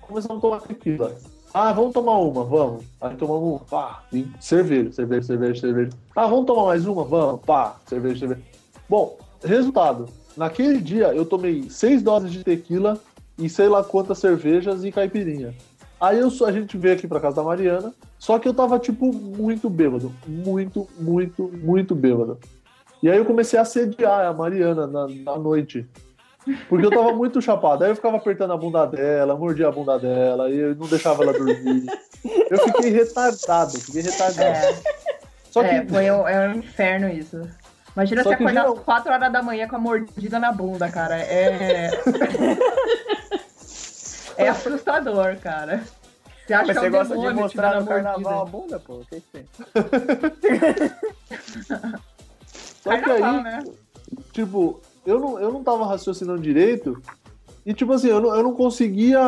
começamos a tomar tequila. Ah, vamos tomar uma, vamos. Aí tomamos, pá, cerveja, cerveja, cerveja, cerveja. Ah, vamos tomar mais uma? Vamos, pá, cerveja, cerveja. Bom, resultado. Naquele dia eu tomei seis doses de tequila e sei lá quantas cervejas e caipirinha. Aí eu, a gente veio aqui pra casa da Mariana, só que eu tava, tipo, muito bêbado. Muito, muito, muito bêbado. E aí eu comecei a assediar a Mariana na, na noite. Porque eu tava muito chapado. Aí eu ficava apertando a bunda dela, mordia a bunda dela, e eu não deixava ela dormir. Eu fiquei retardado, fiquei retardado. É, Só que é, foi um, é um inferno isso. Imagina Só você que acordar geral- às 4 horas da manhã com a mordida na bunda, cara. É. é [laughs] assustador, cara. Você acha Mas que é você um gosta de mostrar no carnaval a bunda, pô? O que que tem? [laughs] [laughs] Só que Carnaval, aí, né? tipo, eu não, eu não tava raciocinando direito. E, tipo assim, eu não, eu não conseguia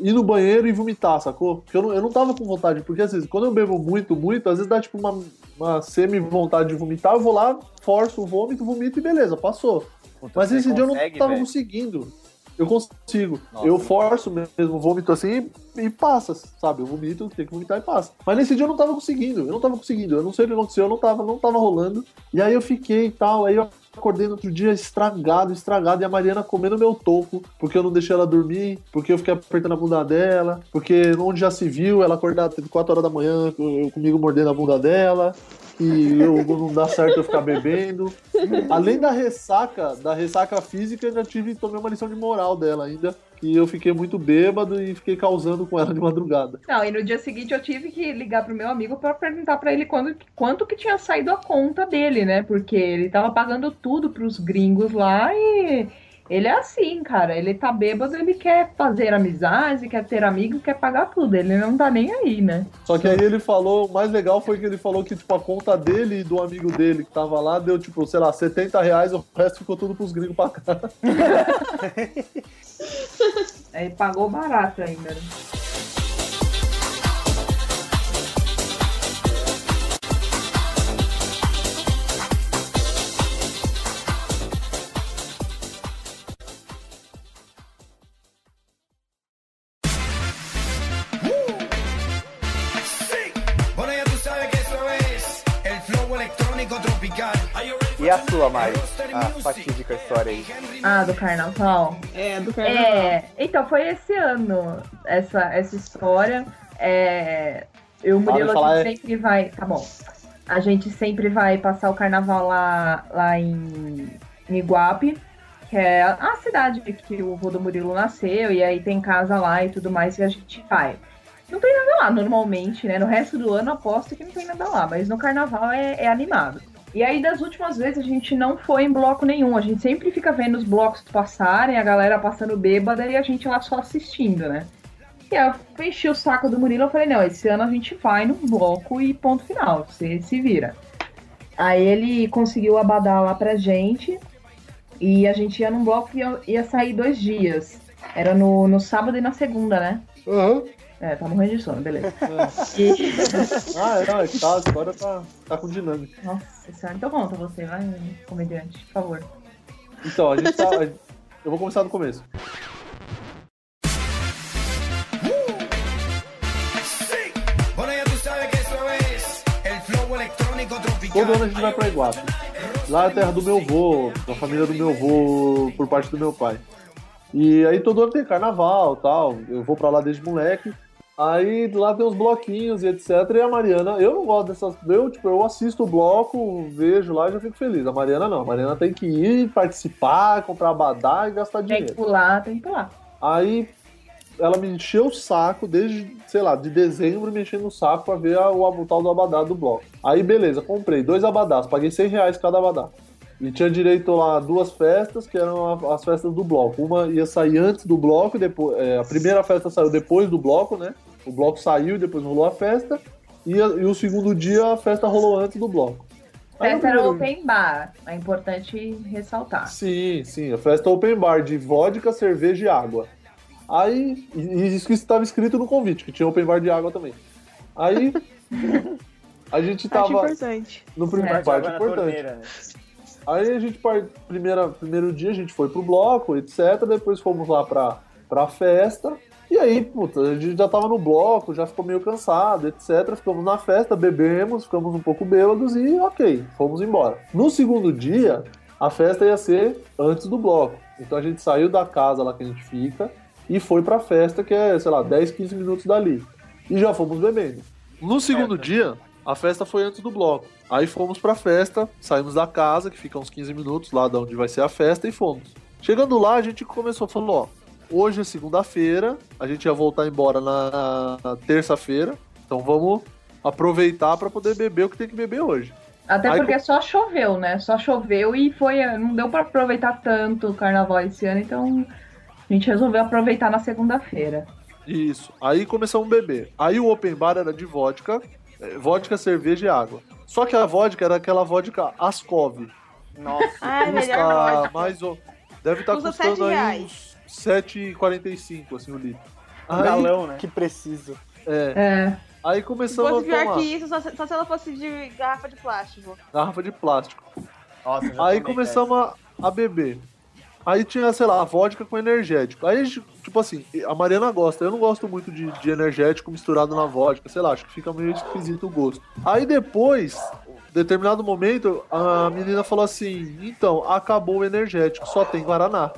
ir no banheiro e vomitar, sacou? Porque eu não, eu não tava com vontade. Porque, às vezes, quando eu bebo muito, muito, às vezes dá, tipo, uma, uma semi-vontade de vomitar. Eu vou lá, forço o vômito, vomito e beleza, passou. Puta, Mas esse dia eu não consegue, tava velho? conseguindo. Eu consigo. Nossa. Eu forço mesmo, vômito assim e passa, sabe? Eu vomito, tenho que vomitar e passa. Mas nesse dia eu não tava conseguindo, eu não tava conseguindo. Eu não sei o que aconteceu, eu não tava, não tava rolando. E aí eu fiquei e tal, aí eu acordei no outro dia estragado, estragado, e a Mariana comendo meu toco, porque eu não deixei ela dormir, porque eu fiquei apertando a bunda dela, porque onde já se viu, ela acordar 4 horas da manhã, comigo mordendo a bunda dela, que eu, não dá certo eu ficar bebendo. Além da ressaca, da ressaca física, eu ainda tive, tomei uma lição de moral dela ainda, que eu fiquei muito bêbado e fiquei causando com ela de madrugada. Não, e no dia seguinte eu tive que ligar pro meu amigo pra perguntar pra ele quando, quanto que tinha saído a conta dele, né? Porque ele tava pagando tudo pros gringos lá e ele é assim, cara. Ele tá bêbado, ele quer fazer amizade, quer ter amigo, quer pagar tudo. Ele não tá nem aí, né? Só que aí ele falou, o mais legal foi que ele falou que, tipo, a conta dele e do amigo dele que tava lá deu, tipo, sei lá, 70 reais, o resto ficou tudo pros gringos pra cá. [laughs] Aí pagou barato ainda. né? E a sua, Mari? A fatídica história aí. Ah, do carnaval. É, do carnaval. É, então foi esse ano essa, essa história. É, eu, o Murilo, falar, a é. gente sempre vai. Tá bom. A gente sempre vai passar o carnaval lá, lá em, em Iguape, que é a cidade que o vô do Murilo nasceu, e aí tem casa lá e tudo mais, e a gente vai. Não tem nada lá normalmente, né? No resto do ano aposto que não tem nada lá, mas no carnaval é, é animado. E aí, das últimas vezes, a gente não foi em bloco nenhum. A gente sempre fica vendo os blocos passarem, a galera passando bêbada e a gente lá só assistindo, né? E aí eu enchi o saco do Murilo e falei, não, esse ano a gente vai no bloco e ponto final, você se vira. Aí ele conseguiu abadar lá pra gente e a gente ia num bloco que ia, ia sair dois dias. Era no, no sábado e na segunda, né? É, tá morrendo de sono, beleza. [laughs] Ah, é, não, é tá, a história tá, tá com dinâmica. Nossa senhora, então conta você, vai, comediante, por favor. Então, a gente tá. Eu vou começar do começo. Todo ano a gente vai pra Iguape. Lá é a terra do meu avô, da família do meu avô, por parte do meu pai. E aí todo ano tem carnaval tal. Eu vou pra lá desde moleque. Aí lá tem uns bloquinhos e etc. E a Mariana, eu não gosto dessas. Eu, tipo, eu assisto o bloco, vejo lá e já fico feliz. A Mariana não. A Mariana tem que ir, participar, comprar abadá e gastar Tem que dinheiro. pular, tem que pular. Aí ela me encheu o saco desde, sei lá, de dezembro me enchendo o saco pra ver a- o, o tal do abadá do bloco. Aí beleza, comprei dois abadás, paguei 100 reais cada abadá. E tinha direito lá a duas festas, que eram as festas do bloco. Uma ia sair antes do bloco, e depois, é, a primeira festa saiu depois do bloco, né? O bloco saiu e depois rolou a festa. E, a- e o segundo dia a festa rolou antes do bloco. Aí Festa era open bar, é importante ressaltar. Sim, sim, a festa open bar de vodka, cerveja e água. Aí, e e isso que estava escrito no convite, que tinha open bar de água também. Aí, [laughs] a gente tava importante. no primeiro Certo. parte importante. torneira, né? Aí a gente, primeira, primeiro dia a gente foi pro bloco, etc. Depois fomos lá pra, pra festa. E aí, puta, a gente já tava no bloco, já ficou meio cansado, etc. Ficamos na festa, bebemos, ficamos um pouco bêbados e ok, fomos embora. No segundo dia, a festa ia ser antes do bloco. Então a gente saiu da casa lá que a gente fica e foi pra festa, que é, sei lá, 10, 15 minutos dali. E já fomos bebendo. No segundo dia, a festa foi antes do bloco. Aí fomos pra festa, saímos da casa, que fica uns 15 minutos lá de onde vai ser a festa, e fomos. Chegando lá, a gente começou, falou, ó, hoje é segunda-feira, a gente ia voltar embora na, na terça-feira, então vamos aproveitar pra poder beber o que tem que beber hoje. Até Aí porque só choveu, né? Só choveu e foi. Não deu pra aproveitar tanto o carnaval esse ano, então a gente resolveu aproveitar na segunda-feira. Isso. Aí começamos a beber. Aí o open bar era de vodka, eh, vodka, cerveja e água. Só que a vodka era aquela vodka Ascov. Nossa. Ai, melhor Custa mais ou deve estar Custa custando sete aí uns 7,45 assim o litro. Aí, Galão, né? Que preciso. é, É. aí começamos a pior tomar que isso, só, se- só se ela fosse de garrafa de plástico. garrafa de plástico. Nossa, Aí começamos a, a beber. Aí tinha, sei lá, vodka com energético. Aí, tipo assim, a Mariana gosta. Eu não gosto muito de, de energético misturado na vodka. Sei lá, acho que fica meio esquisito o gosto. Aí depois, determinado momento, a menina falou assim: então, acabou o energético, só tem Guaraná.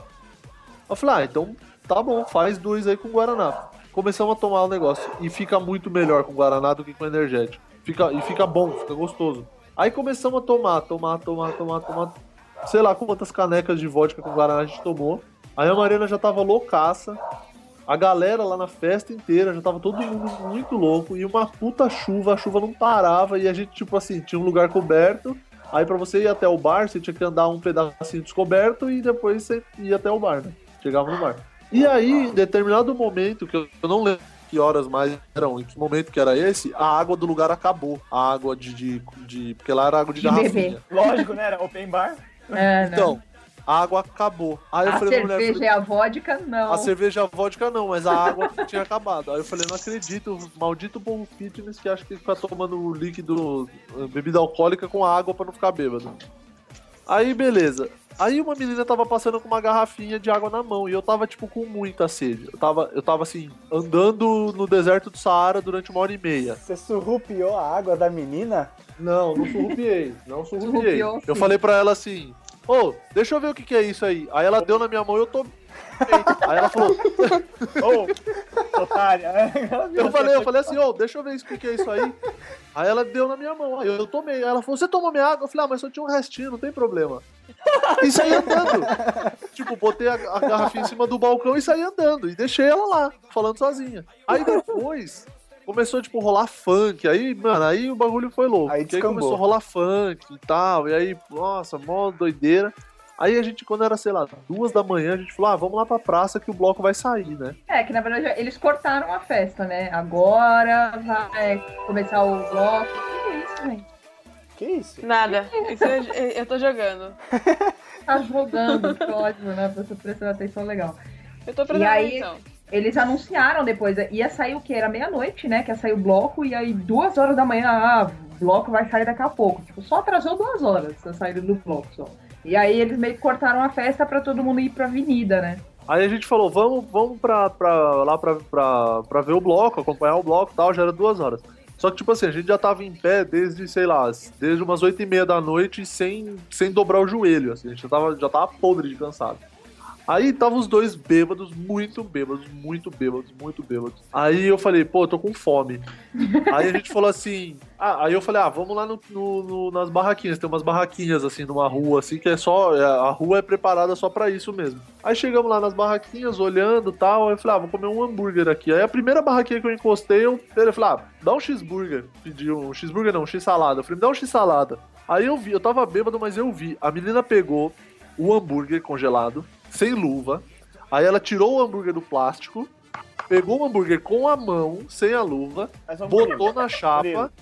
Eu falei, ah, então tá bom, faz dois aí com Guaraná. Começamos a tomar o negócio. E fica muito melhor com Guaraná do que com energético. Fica, e fica bom, fica gostoso. Aí começamos a tomar, tomar, tomar, tomar, tomar. Sei lá quantas canecas de vodka com Guaraná a gente tomou. Aí a Mariana já tava loucaça. A galera lá na festa inteira já tava todo mundo muito louco. E uma puta chuva, a chuva não parava. E a gente, tipo assim, tinha um lugar coberto. Aí pra você ir até o bar, você tinha que andar um pedacinho descoberto e depois você ia até o bar, né? Chegava no bar. E aí, em determinado momento, que eu não lembro que horas mais eram, em que momento que era esse, a água do lugar acabou. A água de. de, de- porque lá era água de, De garrafinha. beber. Lógico, né? Era open bar. É, né? Então, a água acabou. Aí eu a falei pra mulher, cerveja e a vodka, não. a cerveja e a vodka não, mas a água [laughs] tinha acabado. Aí eu falei, não acredito, maldito bom fitness que acha que fica tomando líquido, bebida alcoólica com água pra não ficar bêbado. Aí, beleza. Aí uma menina tava passando com uma garrafinha de água na mão e eu tava, tipo, com muita sede. Eu tava, eu tava assim, andando no deserto do Saara durante uma hora e meia. Você surrupiou a água da menina? Não, não surrupiei. Não surrupiei. Surrupiou, Eu falei pra ela assim: Ô, deixa eu ver o que, que é isso aí. Aí ela deu na minha mão e eu tomei. Aí ela falou: Ô, otária. Eu falei, eu falei assim: Ô, deixa eu ver isso, o que, é isso aí. Aí ela deu na minha mão. Aí eu, tomei. Aí ela falou: Você tomou minha água? Eu falei: Ah, mas só tinha um restinho, não tem problema. E saí andando. tipo, botei a, a garrafinha em cima do balcão e saí andando. E deixei ela lá, falando sozinha. Aí depois. Começou, tipo, rolar funk. Aí, mano, aí o bagulho foi louco. Aí aí começou a rolar funk e tal. E aí, nossa, mó doideira. Aí a gente, quando era, sei lá, duas da manhã, a gente falou, ah, vamos lá pra praça que o bloco vai sair, né? É, que na verdade eles cortaram a festa, né? Agora vai começar o bloco. O que é isso, gente? Que isso? Nada. Isso eu, eu tô jogando. [laughs] Tá jogando, que ótimo, né? Pra você prestar atenção legal. Eu tô E prestando aí- atenção. eles anunciaram depois, ia sair o que? Era meia-noite, né? Que ia sair o bloco, e aí duas horas da manhã, ah, o bloco vai sair daqui a pouco. Tipo, só atrasou duas horas a saída do bloco só. E aí eles meio que cortaram a festa pra todo mundo ir pra avenida, né? Aí a gente falou, vamos, vamos pra, pra, lá pra, pra, pra ver o bloco, acompanhar o bloco e tal, já era duas horas. Só que, tipo assim, a gente já tava em pé desde, sei lá, desde umas oito e meia da noite sem, sem dobrar o joelho, assim, a gente já tava, já tava podre de cansado. Aí tava os dois bêbados, muito bêbados, muito bêbados, muito bêbados. Aí eu falei, pô, eu tô com fome. aí a gente falou assim. Ah, aí eu falei, ah, vamos lá no, no- no- nas barraquinhas. Tem umas barraquinhas assim numa rua, assim, que é só. é, A rua é preparada só pra isso mesmo. Aí chegamos lá nas barraquinhas, olhando e tal. Aí eu falei, ah, vou comer um hambúrguer aqui. Aí a primeira barraquinha que eu encostei, eu, eu falei, ah, dá um cheeseburger. Pedi um cheeseburger, não, um x-salada. Eu falei, dá um x-salada. Aí eu vi, eu tava bêbado, mas eu vi. A menina pegou o hambúrguer congelado, sem luva. Aí ela tirou o hambúrguer do plástico, pegou o hambúrguer com a mão, sem a luva, botou na chapa.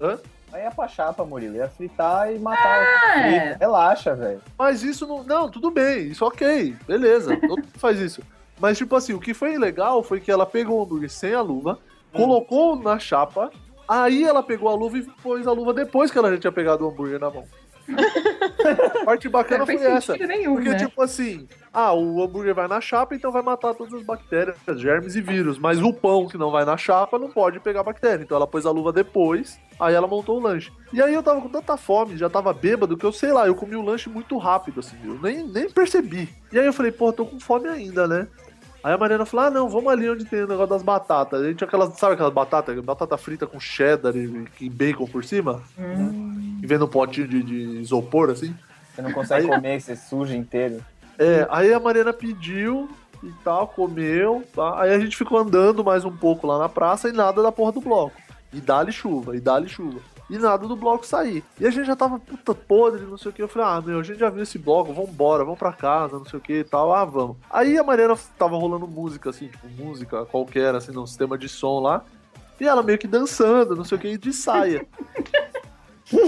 Hã? Aí ia pra chapa, Murilo. Ia fritar e matar é. Relaxa, velho. Mas isso não. Não, tudo bem, isso ok, beleza, todo mundo faz isso. Mas, tipo assim, o que foi legal foi que ela pegou o hambúrguer sem a luva, colocou na chapa, aí ela pegou a luva e pôs a luva depois que ela já tinha pegado o hambúrguer na mão. [laughs] a parte bacana foi essa. nenhum, Porque, né? tipo assim, ah, o hambúrguer vai na chapa, então vai matar todas as bactérias, germes e vírus. Mas o pão que não vai na chapa não pode pegar bactéria. Então ela pôs a luva depois, aí ela montou o lanche. E aí eu tava com tanta fome, já tava bêbado, que eu sei lá, eu comi o lanche muito rápido, assim, eu nem, nem percebi. E aí eu falei, pô, tô com fome ainda, né? Aí a Mariana falou: ah, não, vamos ali onde tem o negócio das batatas. A gente tinha aquelas, sabe aquelas batatas? Batata frita com cheddar e, e bacon por cima? Hum. E vendo um potinho de, de isopor, assim. Você não consegue Aí- comer, você suja inteiro. É, aí a Mariana pediu e tal, comeu, tá? Aí a gente ficou andando mais um pouco lá na praça e nada da porra do bloco. E dá-lhe chuva, e dá-lhe chuva. E nada do bloco sair. E a gente já tava puta podre, não sei o que. Eu falei, ah, meu, a gente já viu esse bloco, vambora, vamos pra casa, não sei o que e tal. Ah, vamos. Aí a Mariana tava rolando música, assim, tipo, música qualquer, assim, num sistema de som lá. E ela meio que dançando, não sei o que, de saia. [laughs]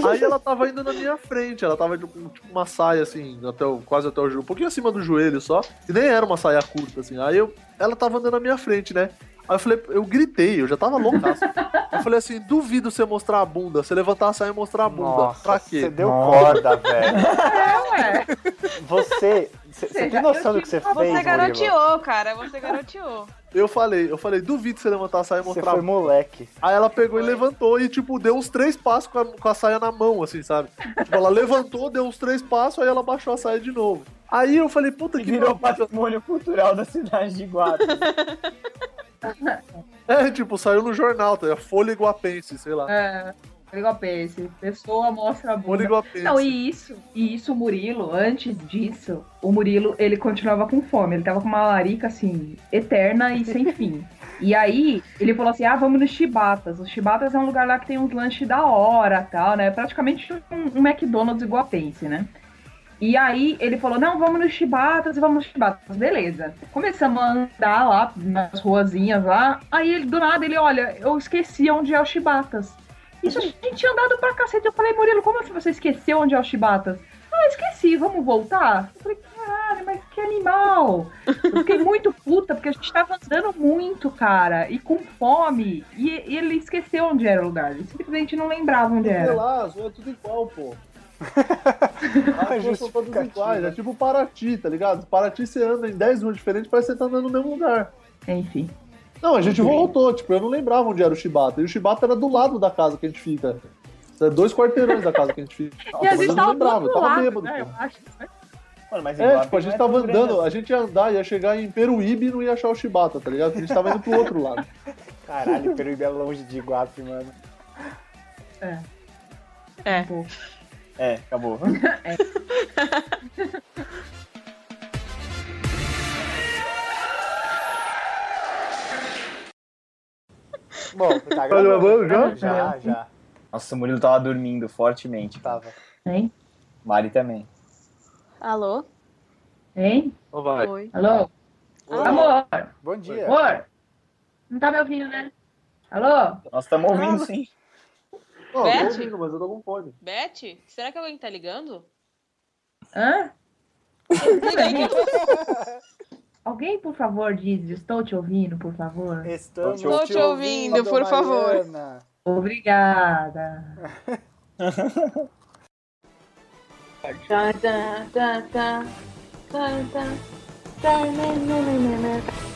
Aí ela tava indo na minha frente, ela tava tipo, com tipo, uma saia assim, até o- quase até o joelho, um pouquinho acima do joelho só, e nem era uma saia curta assim. Aí eu, ela tava andando na minha frente, né? Aí eu falei, eu gritei, eu já tava loucaço. [laughs] eu falei assim, duvido você mostrar a bunda, você levantar a saia e mostrar a bunda. pra quê? Você deu Nossa. corda, velho. [laughs] É, ué. Você. Você você tem noção do que você fez, Você garoteou, cara. Você garoteou. Eu falei, eu falei, duvido você levantar a saia e Você mostrar a foi moleque. Aí ela pegou e levantou e, tipo, deu uns três passos com a, com a saia na mão, assim, sabe? Tipo, ela levantou, deu uns três passos, aí ela baixou a saia de novo. Aí eu falei, puta E que virou patrimônio cultural da cidade de Guatas. [laughs] É, tipo, saiu no jornal, tá? Folha Iguapense, sei lá. É, Iguapense. Pessoa mostra a bunda. Iguapense. Não, e isso, e isso o Murilo, antes disso, o Murilo, ele continuava com fome. Ele tava com uma larica, assim, eterna e sem fim. E aí, ele falou assim, ah, vamos nos Chibatas. Os Chibatas é um lugar lá que tem uns lanches da hora, tal, né? Praticamente um, um McDonald's iguapense, né? E aí, ele falou, não, vamos nos Chibatas e vamos nos Chibatas. Beleza. Começamos a andar lá nas ruazinhas lá. Aí, ele, do nada, ele, olha, eu esqueci onde é o Chibatas. Isso a gente tinha andado pra cacete. Eu falei, Murilo, como assim você esqueceu onde é o Chibatas? Ah, esqueci, vamos voltar? Eu falei, caralho, mas que animal! Eu fiquei muito puta, porque a gente tava andando muito, cara, e com fome. E, e ele esqueceu onde era o lugar. Ele simplesmente não lembrava onde Sei era. lá, as ruas é tudo igual, pô. [laughs] As ruas são todas iguais. É tipo Paraty, tá ligado? Paraty você anda em 10 ruas diferentes, parece que você tá andando no mesmo lugar. Enfim. Não, a gente voltou, tipo, eu não lembrava onde era o Chibata. E o Chibata era do lado da casa que a gente fica. É dois quarteirões da casa que a gente fica. [laughs] E a gente eu não tava lembrava, tava lado, bêbado, né? Eu acho. né? Mano, mas É, tipo, a gente é tava grande andando, assim. a gente ia andar, ia chegar em Peruíbe e não ia achar o Chibata, tá ligado? Porque a gente tava indo pro outro lado. [laughs] Caralho, Peruíbe é longe de Iguape, mano. É. É. Pô. É, acabou. [laughs] Bom, tá Tá gravando? já? Já, já. Nossa, o Murilo tava dormindo fortemente. Tava. Hein? Mari também. Alô? Hein? Então vai. Oi. Alô? Alô? Amor? Bom dia. Amor? Não tá me ouvindo, né? Alô? Nós estamos ouvindo sim. Não, Beth? tô ouvindo, mas eu tô com fone. Beth? Será que alguém tá ligando? Hã? [laughs] Alguém, por favor, diz, estou te ouvindo, por favor. Estamos Estou te ouvindo, por favor. Mariana. Obrigada. Tá, tá, tá, tá, tá, tá, tá, né, né, né, né, né.